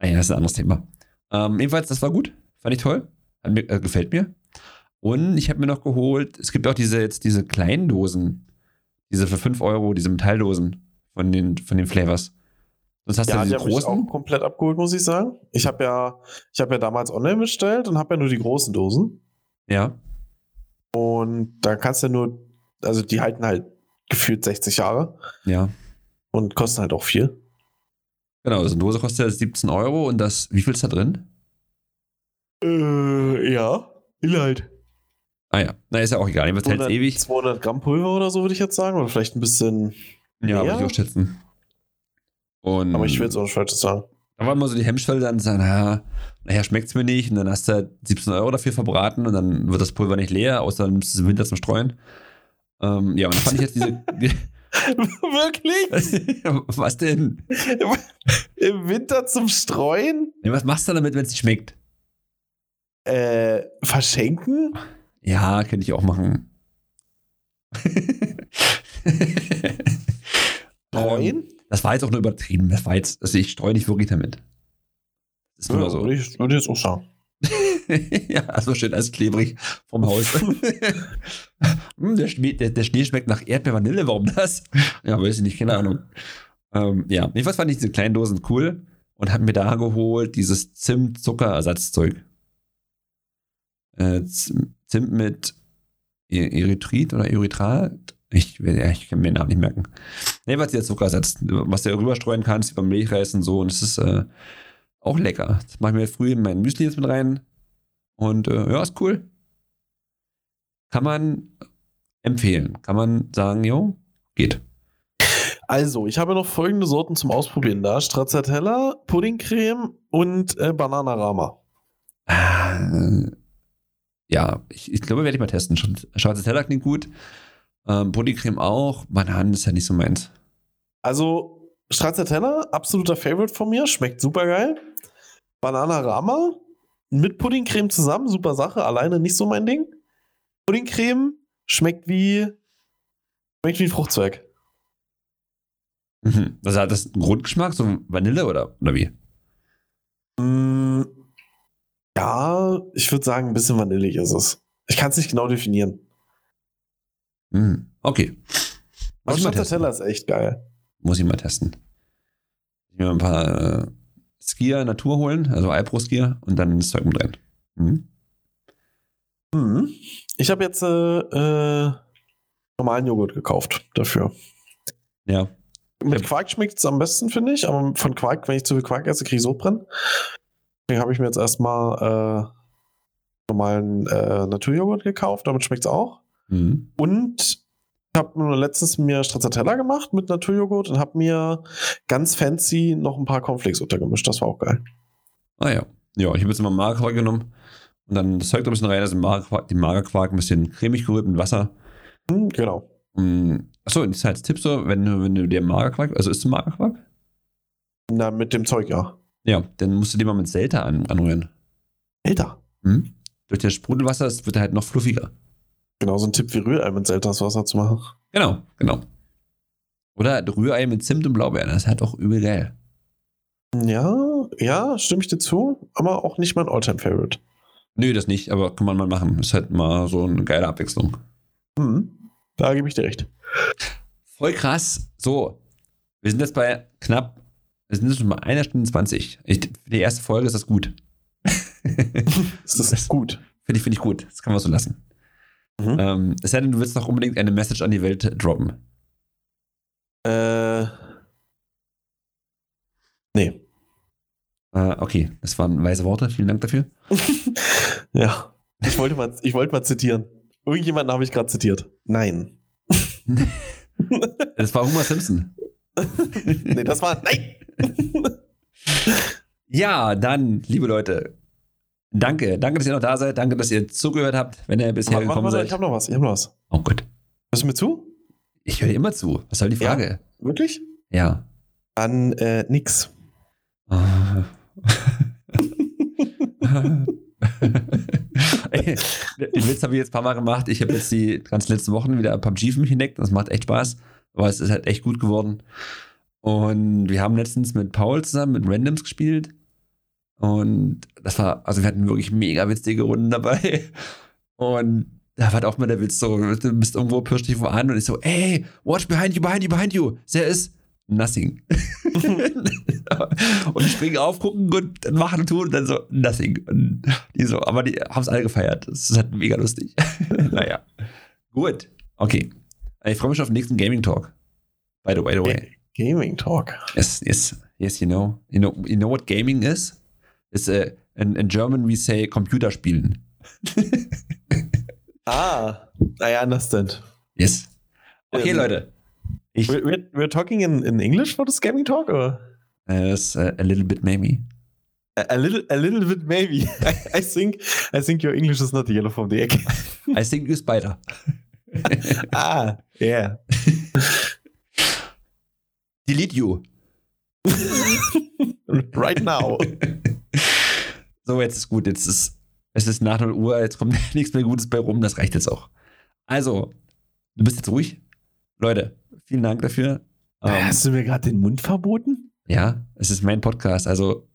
A: naja, das ist ein anderes Thema. Ähm, jedenfalls, das war gut, fand ich toll, mir, äh, gefällt mir. Und ich habe mir noch geholt, es gibt auch diese jetzt diese kleinen Dosen, diese für 5 Euro, diese Metalldosen von den, von den Flavors. Sonst hast
B: Ja,
A: du
B: die
A: diese
B: habe ich auch
A: großen.
B: komplett abgeholt, muss ich sagen. Ich habe ja, ich habe ja damals online bestellt und habe ja nur die großen Dosen.
A: Ja,
B: Und da kannst du nur, also die halten halt gefühlt 60 Jahre
A: ja.
B: und kosten halt auch viel.
A: Genau, so eine Dose kostet ja 17 Euro und das, wie viel ist da drin?
B: Äh, ja. Inhalt.
A: Ah ja, na ist ja auch egal, jedenfalls hält
B: 200,
A: ewig.
B: 200 Gramm Pulver oder so würde ich jetzt sagen. Oder vielleicht ein bisschen,
A: Ja, würde ich auch schätzen. Und
B: aber ich will jetzt auch nicht falsches sagen.
A: Da war immer so die Hemmschwelle dann sagen, naja, naja, schmeckt's mir nicht. Und dann hast du halt 17 Euro dafür verbraten und dann wird das Pulver nicht leer, außer du nimmst es im Winter zum Streuen. Ähm, ja, und dann fand ich jetzt diese.
B: Wirklich?
A: was denn?
B: Im Winter zum Streuen?
A: Ja, was machst du damit, wenn es nicht schmeckt?
B: Äh, verschenken?
A: Ja, könnte ich auch machen.
B: Streuen?
A: Ähm, das war jetzt auch nur übertrieben. Das war jetzt, also ich streue nicht wirklich damit. Das ist nur so.
B: würde, ich, würde ich jetzt auch sagen.
A: ja, so schön als klebrig vom Haus. Hm, der, Schnee, der, der Schnee schmeckt nach Erdbeer-Vanille, warum das? Ja, weiß ich nicht, keine Ahnung. Ähm, ja, jedenfalls fand ich diese kleinen Dosen cool und habe mir da geholt dieses Zimt-Zuckerersatzzeug. Äh, Zimt mit E- Erythrit oder Erythrat? Ich, ich kann mir den Namen nicht merken. Nee, was der Zuckerersatz, was du rüberstreuen kannst, über Milchreis und so. Und es ist äh, auch lecker. Das mache ich mir früh in mein Müsli jetzt mit rein. Und äh, ja, ist cool. Kann man empfehlen. Kann man sagen, jo, geht.
B: Also, ich habe noch folgende Sorten zum Ausprobieren da: Stracciatella, Puddingcreme und äh, Bananarama.
A: Äh, ja, ich, ich glaube, werde ich mal testen. Teller klingt gut. Ähm, Bodycreme auch. Bananen ist ja nicht so meins.
B: Also, Stracciatella, absoluter Favorite von mir, schmeckt super geil. Bananarama mit Puddingcreme zusammen, super Sache, alleine nicht so mein Ding. Puddingcreme schmeckt wie schmeckt wie Fruchtzweig.
A: Mhm. Also hat das einen Grundgeschmack, so Vanille oder, oder wie?
B: Mm, ja, ich würde sagen, ein bisschen vanillig ist es. Ich kann es nicht genau definieren.
A: Mhm. Okay. Muss testen.
B: Stracciatella ist echt geil.
A: Muss ich mal testen. Ich mir ein paar äh, Skier Natur holen, also Alpro-Skier und dann das Zeug rein. Mhm.
B: Mhm. Ich habe jetzt äh, äh, normalen Joghurt gekauft dafür.
A: Ja.
B: Mit. Quark schmeckt es am besten, finde ich. Aber von Quark, wenn ich zu viel Quark esse, kriege ich Sodbrennen. Deswegen habe ich mir jetzt erstmal äh, normalen äh, Naturjoghurt gekauft. Damit schmeckt es auch.
A: Mhm.
B: Und ich habe letztens mir Stracciatella gemacht mit Naturjoghurt und habe mir ganz fancy noch ein paar Cornflakes untergemischt. Das war auch geil.
A: Ah ja. Ja, ich habe jetzt immer Magerquark genommen und dann das Zeug da ein bisschen rein, also Magerquark, den Magerquark ein bisschen cremig gerührt mit Wasser.
B: Hm, genau.
A: Mm, Achso, das ist halt Tipp so, wenn du, wenn du dir Magerquark, also isst du Magerquark?
B: Na, mit dem Zeug, ja.
A: Ja, dann musst du den mal mit Selta an, anrühren.
B: Alter.
A: Hm? Durch das Sprudelwasser es wird er halt noch fluffiger.
B: Genau so ein Tipp wie Rührei mit Selterswasser zu machen.
A: Genau, genau. Oder Rührei mit Zimt und Blaubeeren, das ist halt auch übel geil.
B: Ja, ja, stimme ich dir zu, aber auch nicht mein Alltime-Favorite.
A: Nö, das nicht, aber kann man mal machen. Ist halt mal so eine geile Abwechslung.
B: Hm, da gebe ich dir recht.
A: Voll krass. So, wir sind jetzt bei knapp, wir sind jetzt schon bei einer Stunde 20. Ich, für die erste Folge ist das gut.
B: Das ist gut.
A: Finde ich, finde ich gut. Das kann man so lassen.
B: Mhm.
A: Ähm, es sei denn, du willst noch unbedingt eine Message an die Welt droppen.
B: Äh. Nee.
A: Äh, okay, das waren weise Worte. Vielen Dank dafür.
B: Ja. Ich wollte mal, ich wollte mal zitieren. Irgendjemanden habe ich gerade zitiert. Nein.
A: Das war Homer Simpson.
B: nee, das war. Nein!
A: Ja, dann, liebe Leute, danke. Danke, dass ihr noch da seid. Danke, dass ihr zugehört habt, wenn ihr bisher
B: Warte,
A: gekommen
B: warte, ich
A: seid.
B: habe noch was. Ich habe noch was.
A: Oh Gott.
B: Hörst du mir zu?
A: Ich höre dir immer zu. Was soll die
B: Ja?
A: Frage?
B: Wirklich?
A: Ja.
B: An äh, nix.
A: Ey, Den Witz habe ich jetzt ein paar Mal gemacht. Ich habe jetzt die ganz letzten Wochen wieder PUBG für mich entdeckt. Das macht echt Spaß. Aber es ist halt echt gut geworden. Und wir haben letztens mit Paul zusammen mit Randoms gespielt. Und das war, also wir hatten wirklich mega witzige Runden dabei. Und da war auch mal der Witz so, du bist irgendwo, pirschst dich wo an und ich so, ey, watch behind you, behind you, behind you. There is nothing. und ich springe auf, gucken und dann machen und tun und dann so, nothing. Und die so, aber die haben es alle gefeiert. Das ist halt mega lustig. naja. Gut. Okay. Ich freue mich auf den nächsten Gaming Talk. By the way, by the way.
B: Gaming Talk.
A: Yes, yes, yes, you know. You know, you know what gaming is? It's uh, in, in German we say Computerspielen.
B: Ah, I understand.
A: Yes. Okay,
B: Ähm,
A: Leute. Ich,
B: We're, we're, talking in, in English for this Gaming Talk? Or?
A: äh, das, äh, a little bit maybe.
B: A, a little, a little bit maybe. I, I think, I think your English is not the yellow from the egg.
A: I think it's better.
B: ah, yeah.
A: Delete you.
B: right now.
A: So, jetzt ist gut. Jetzt ist es ist nach 0 Uhr, jetzt kommt nichts mehr Gutes bei rum. Das reicht jetzt auch. Also, du bist jetzt ruhig. Leute, vielen Dank dafür. Ähm,
B: Hast du mir gerade den Mund verboten?
A: ja, es ist mein Podcast. Also,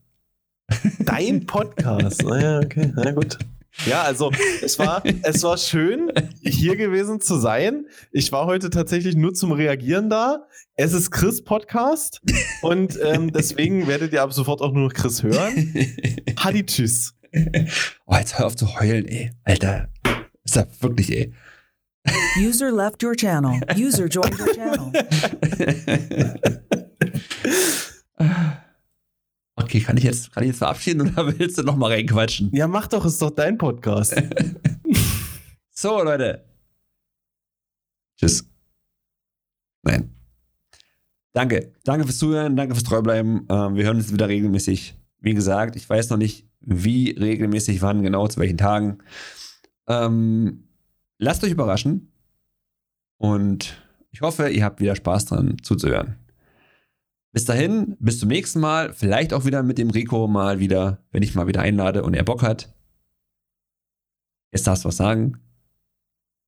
B: Dein Podcast. naja, okay, na gut. Ja, also es war, es war schön, hier gewesen zu sein. Ich war heute tatsächlich nur zum Reagieren da. Es ist Chris Podcast und ähm, deswegen werdet ihr ab sofort auch nur noch Chris hören. Hadi, tschüss.
A: oh, jetzt hör auf zu heulen, ey. Alter. Ist ja wirklich, ey.
D: User left your channel. User joined your channel.
A: Okay, kann ich jetzt, kann ich jetzt verabschieden oder willst du noch mal reinquatschen?
B: Ja, mach doch, ist doch dein Podcast.
A: So, Leute. Tschüss. Nein. Danke. Danke fürs Zuhören, danke fürs Treubleiben. Ähm, wir hören uns wieder regelmäßig. Wie gesagt, ich weiß noch nicht, wie regelmäßig, wann genau, zu welchen Tagen. Ähm, lasst euch überraschen. Und ich hoffe, ihr habt wieder Spaß dran zuzuhören. Bis dahin, bis zum nächsten Mal. Vielleicht auch wieder mit dem Rico mal wieder, wenn ich mal wieder einlade und er Bock hat. Jetzt darfst du was sagen.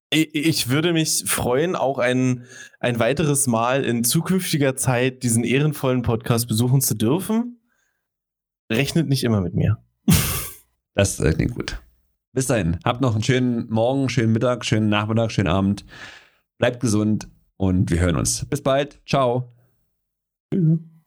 B: Ich würde mich freuen, auch ein, ein weiteres Mal in zukünftiger Zeit diesen ehrenvollen Podcast besuchen zu dürfen. Rechnet nicht immer mit mir.
A: Das äh, klingt gut. Bis dahin, habt noch einen schönen Morgen, schönen Mittag, schönen Nachmittag, schönen Abend. Bleibt gesund und wir hören uns. Bis bald. Ciao.
B: Tschüss.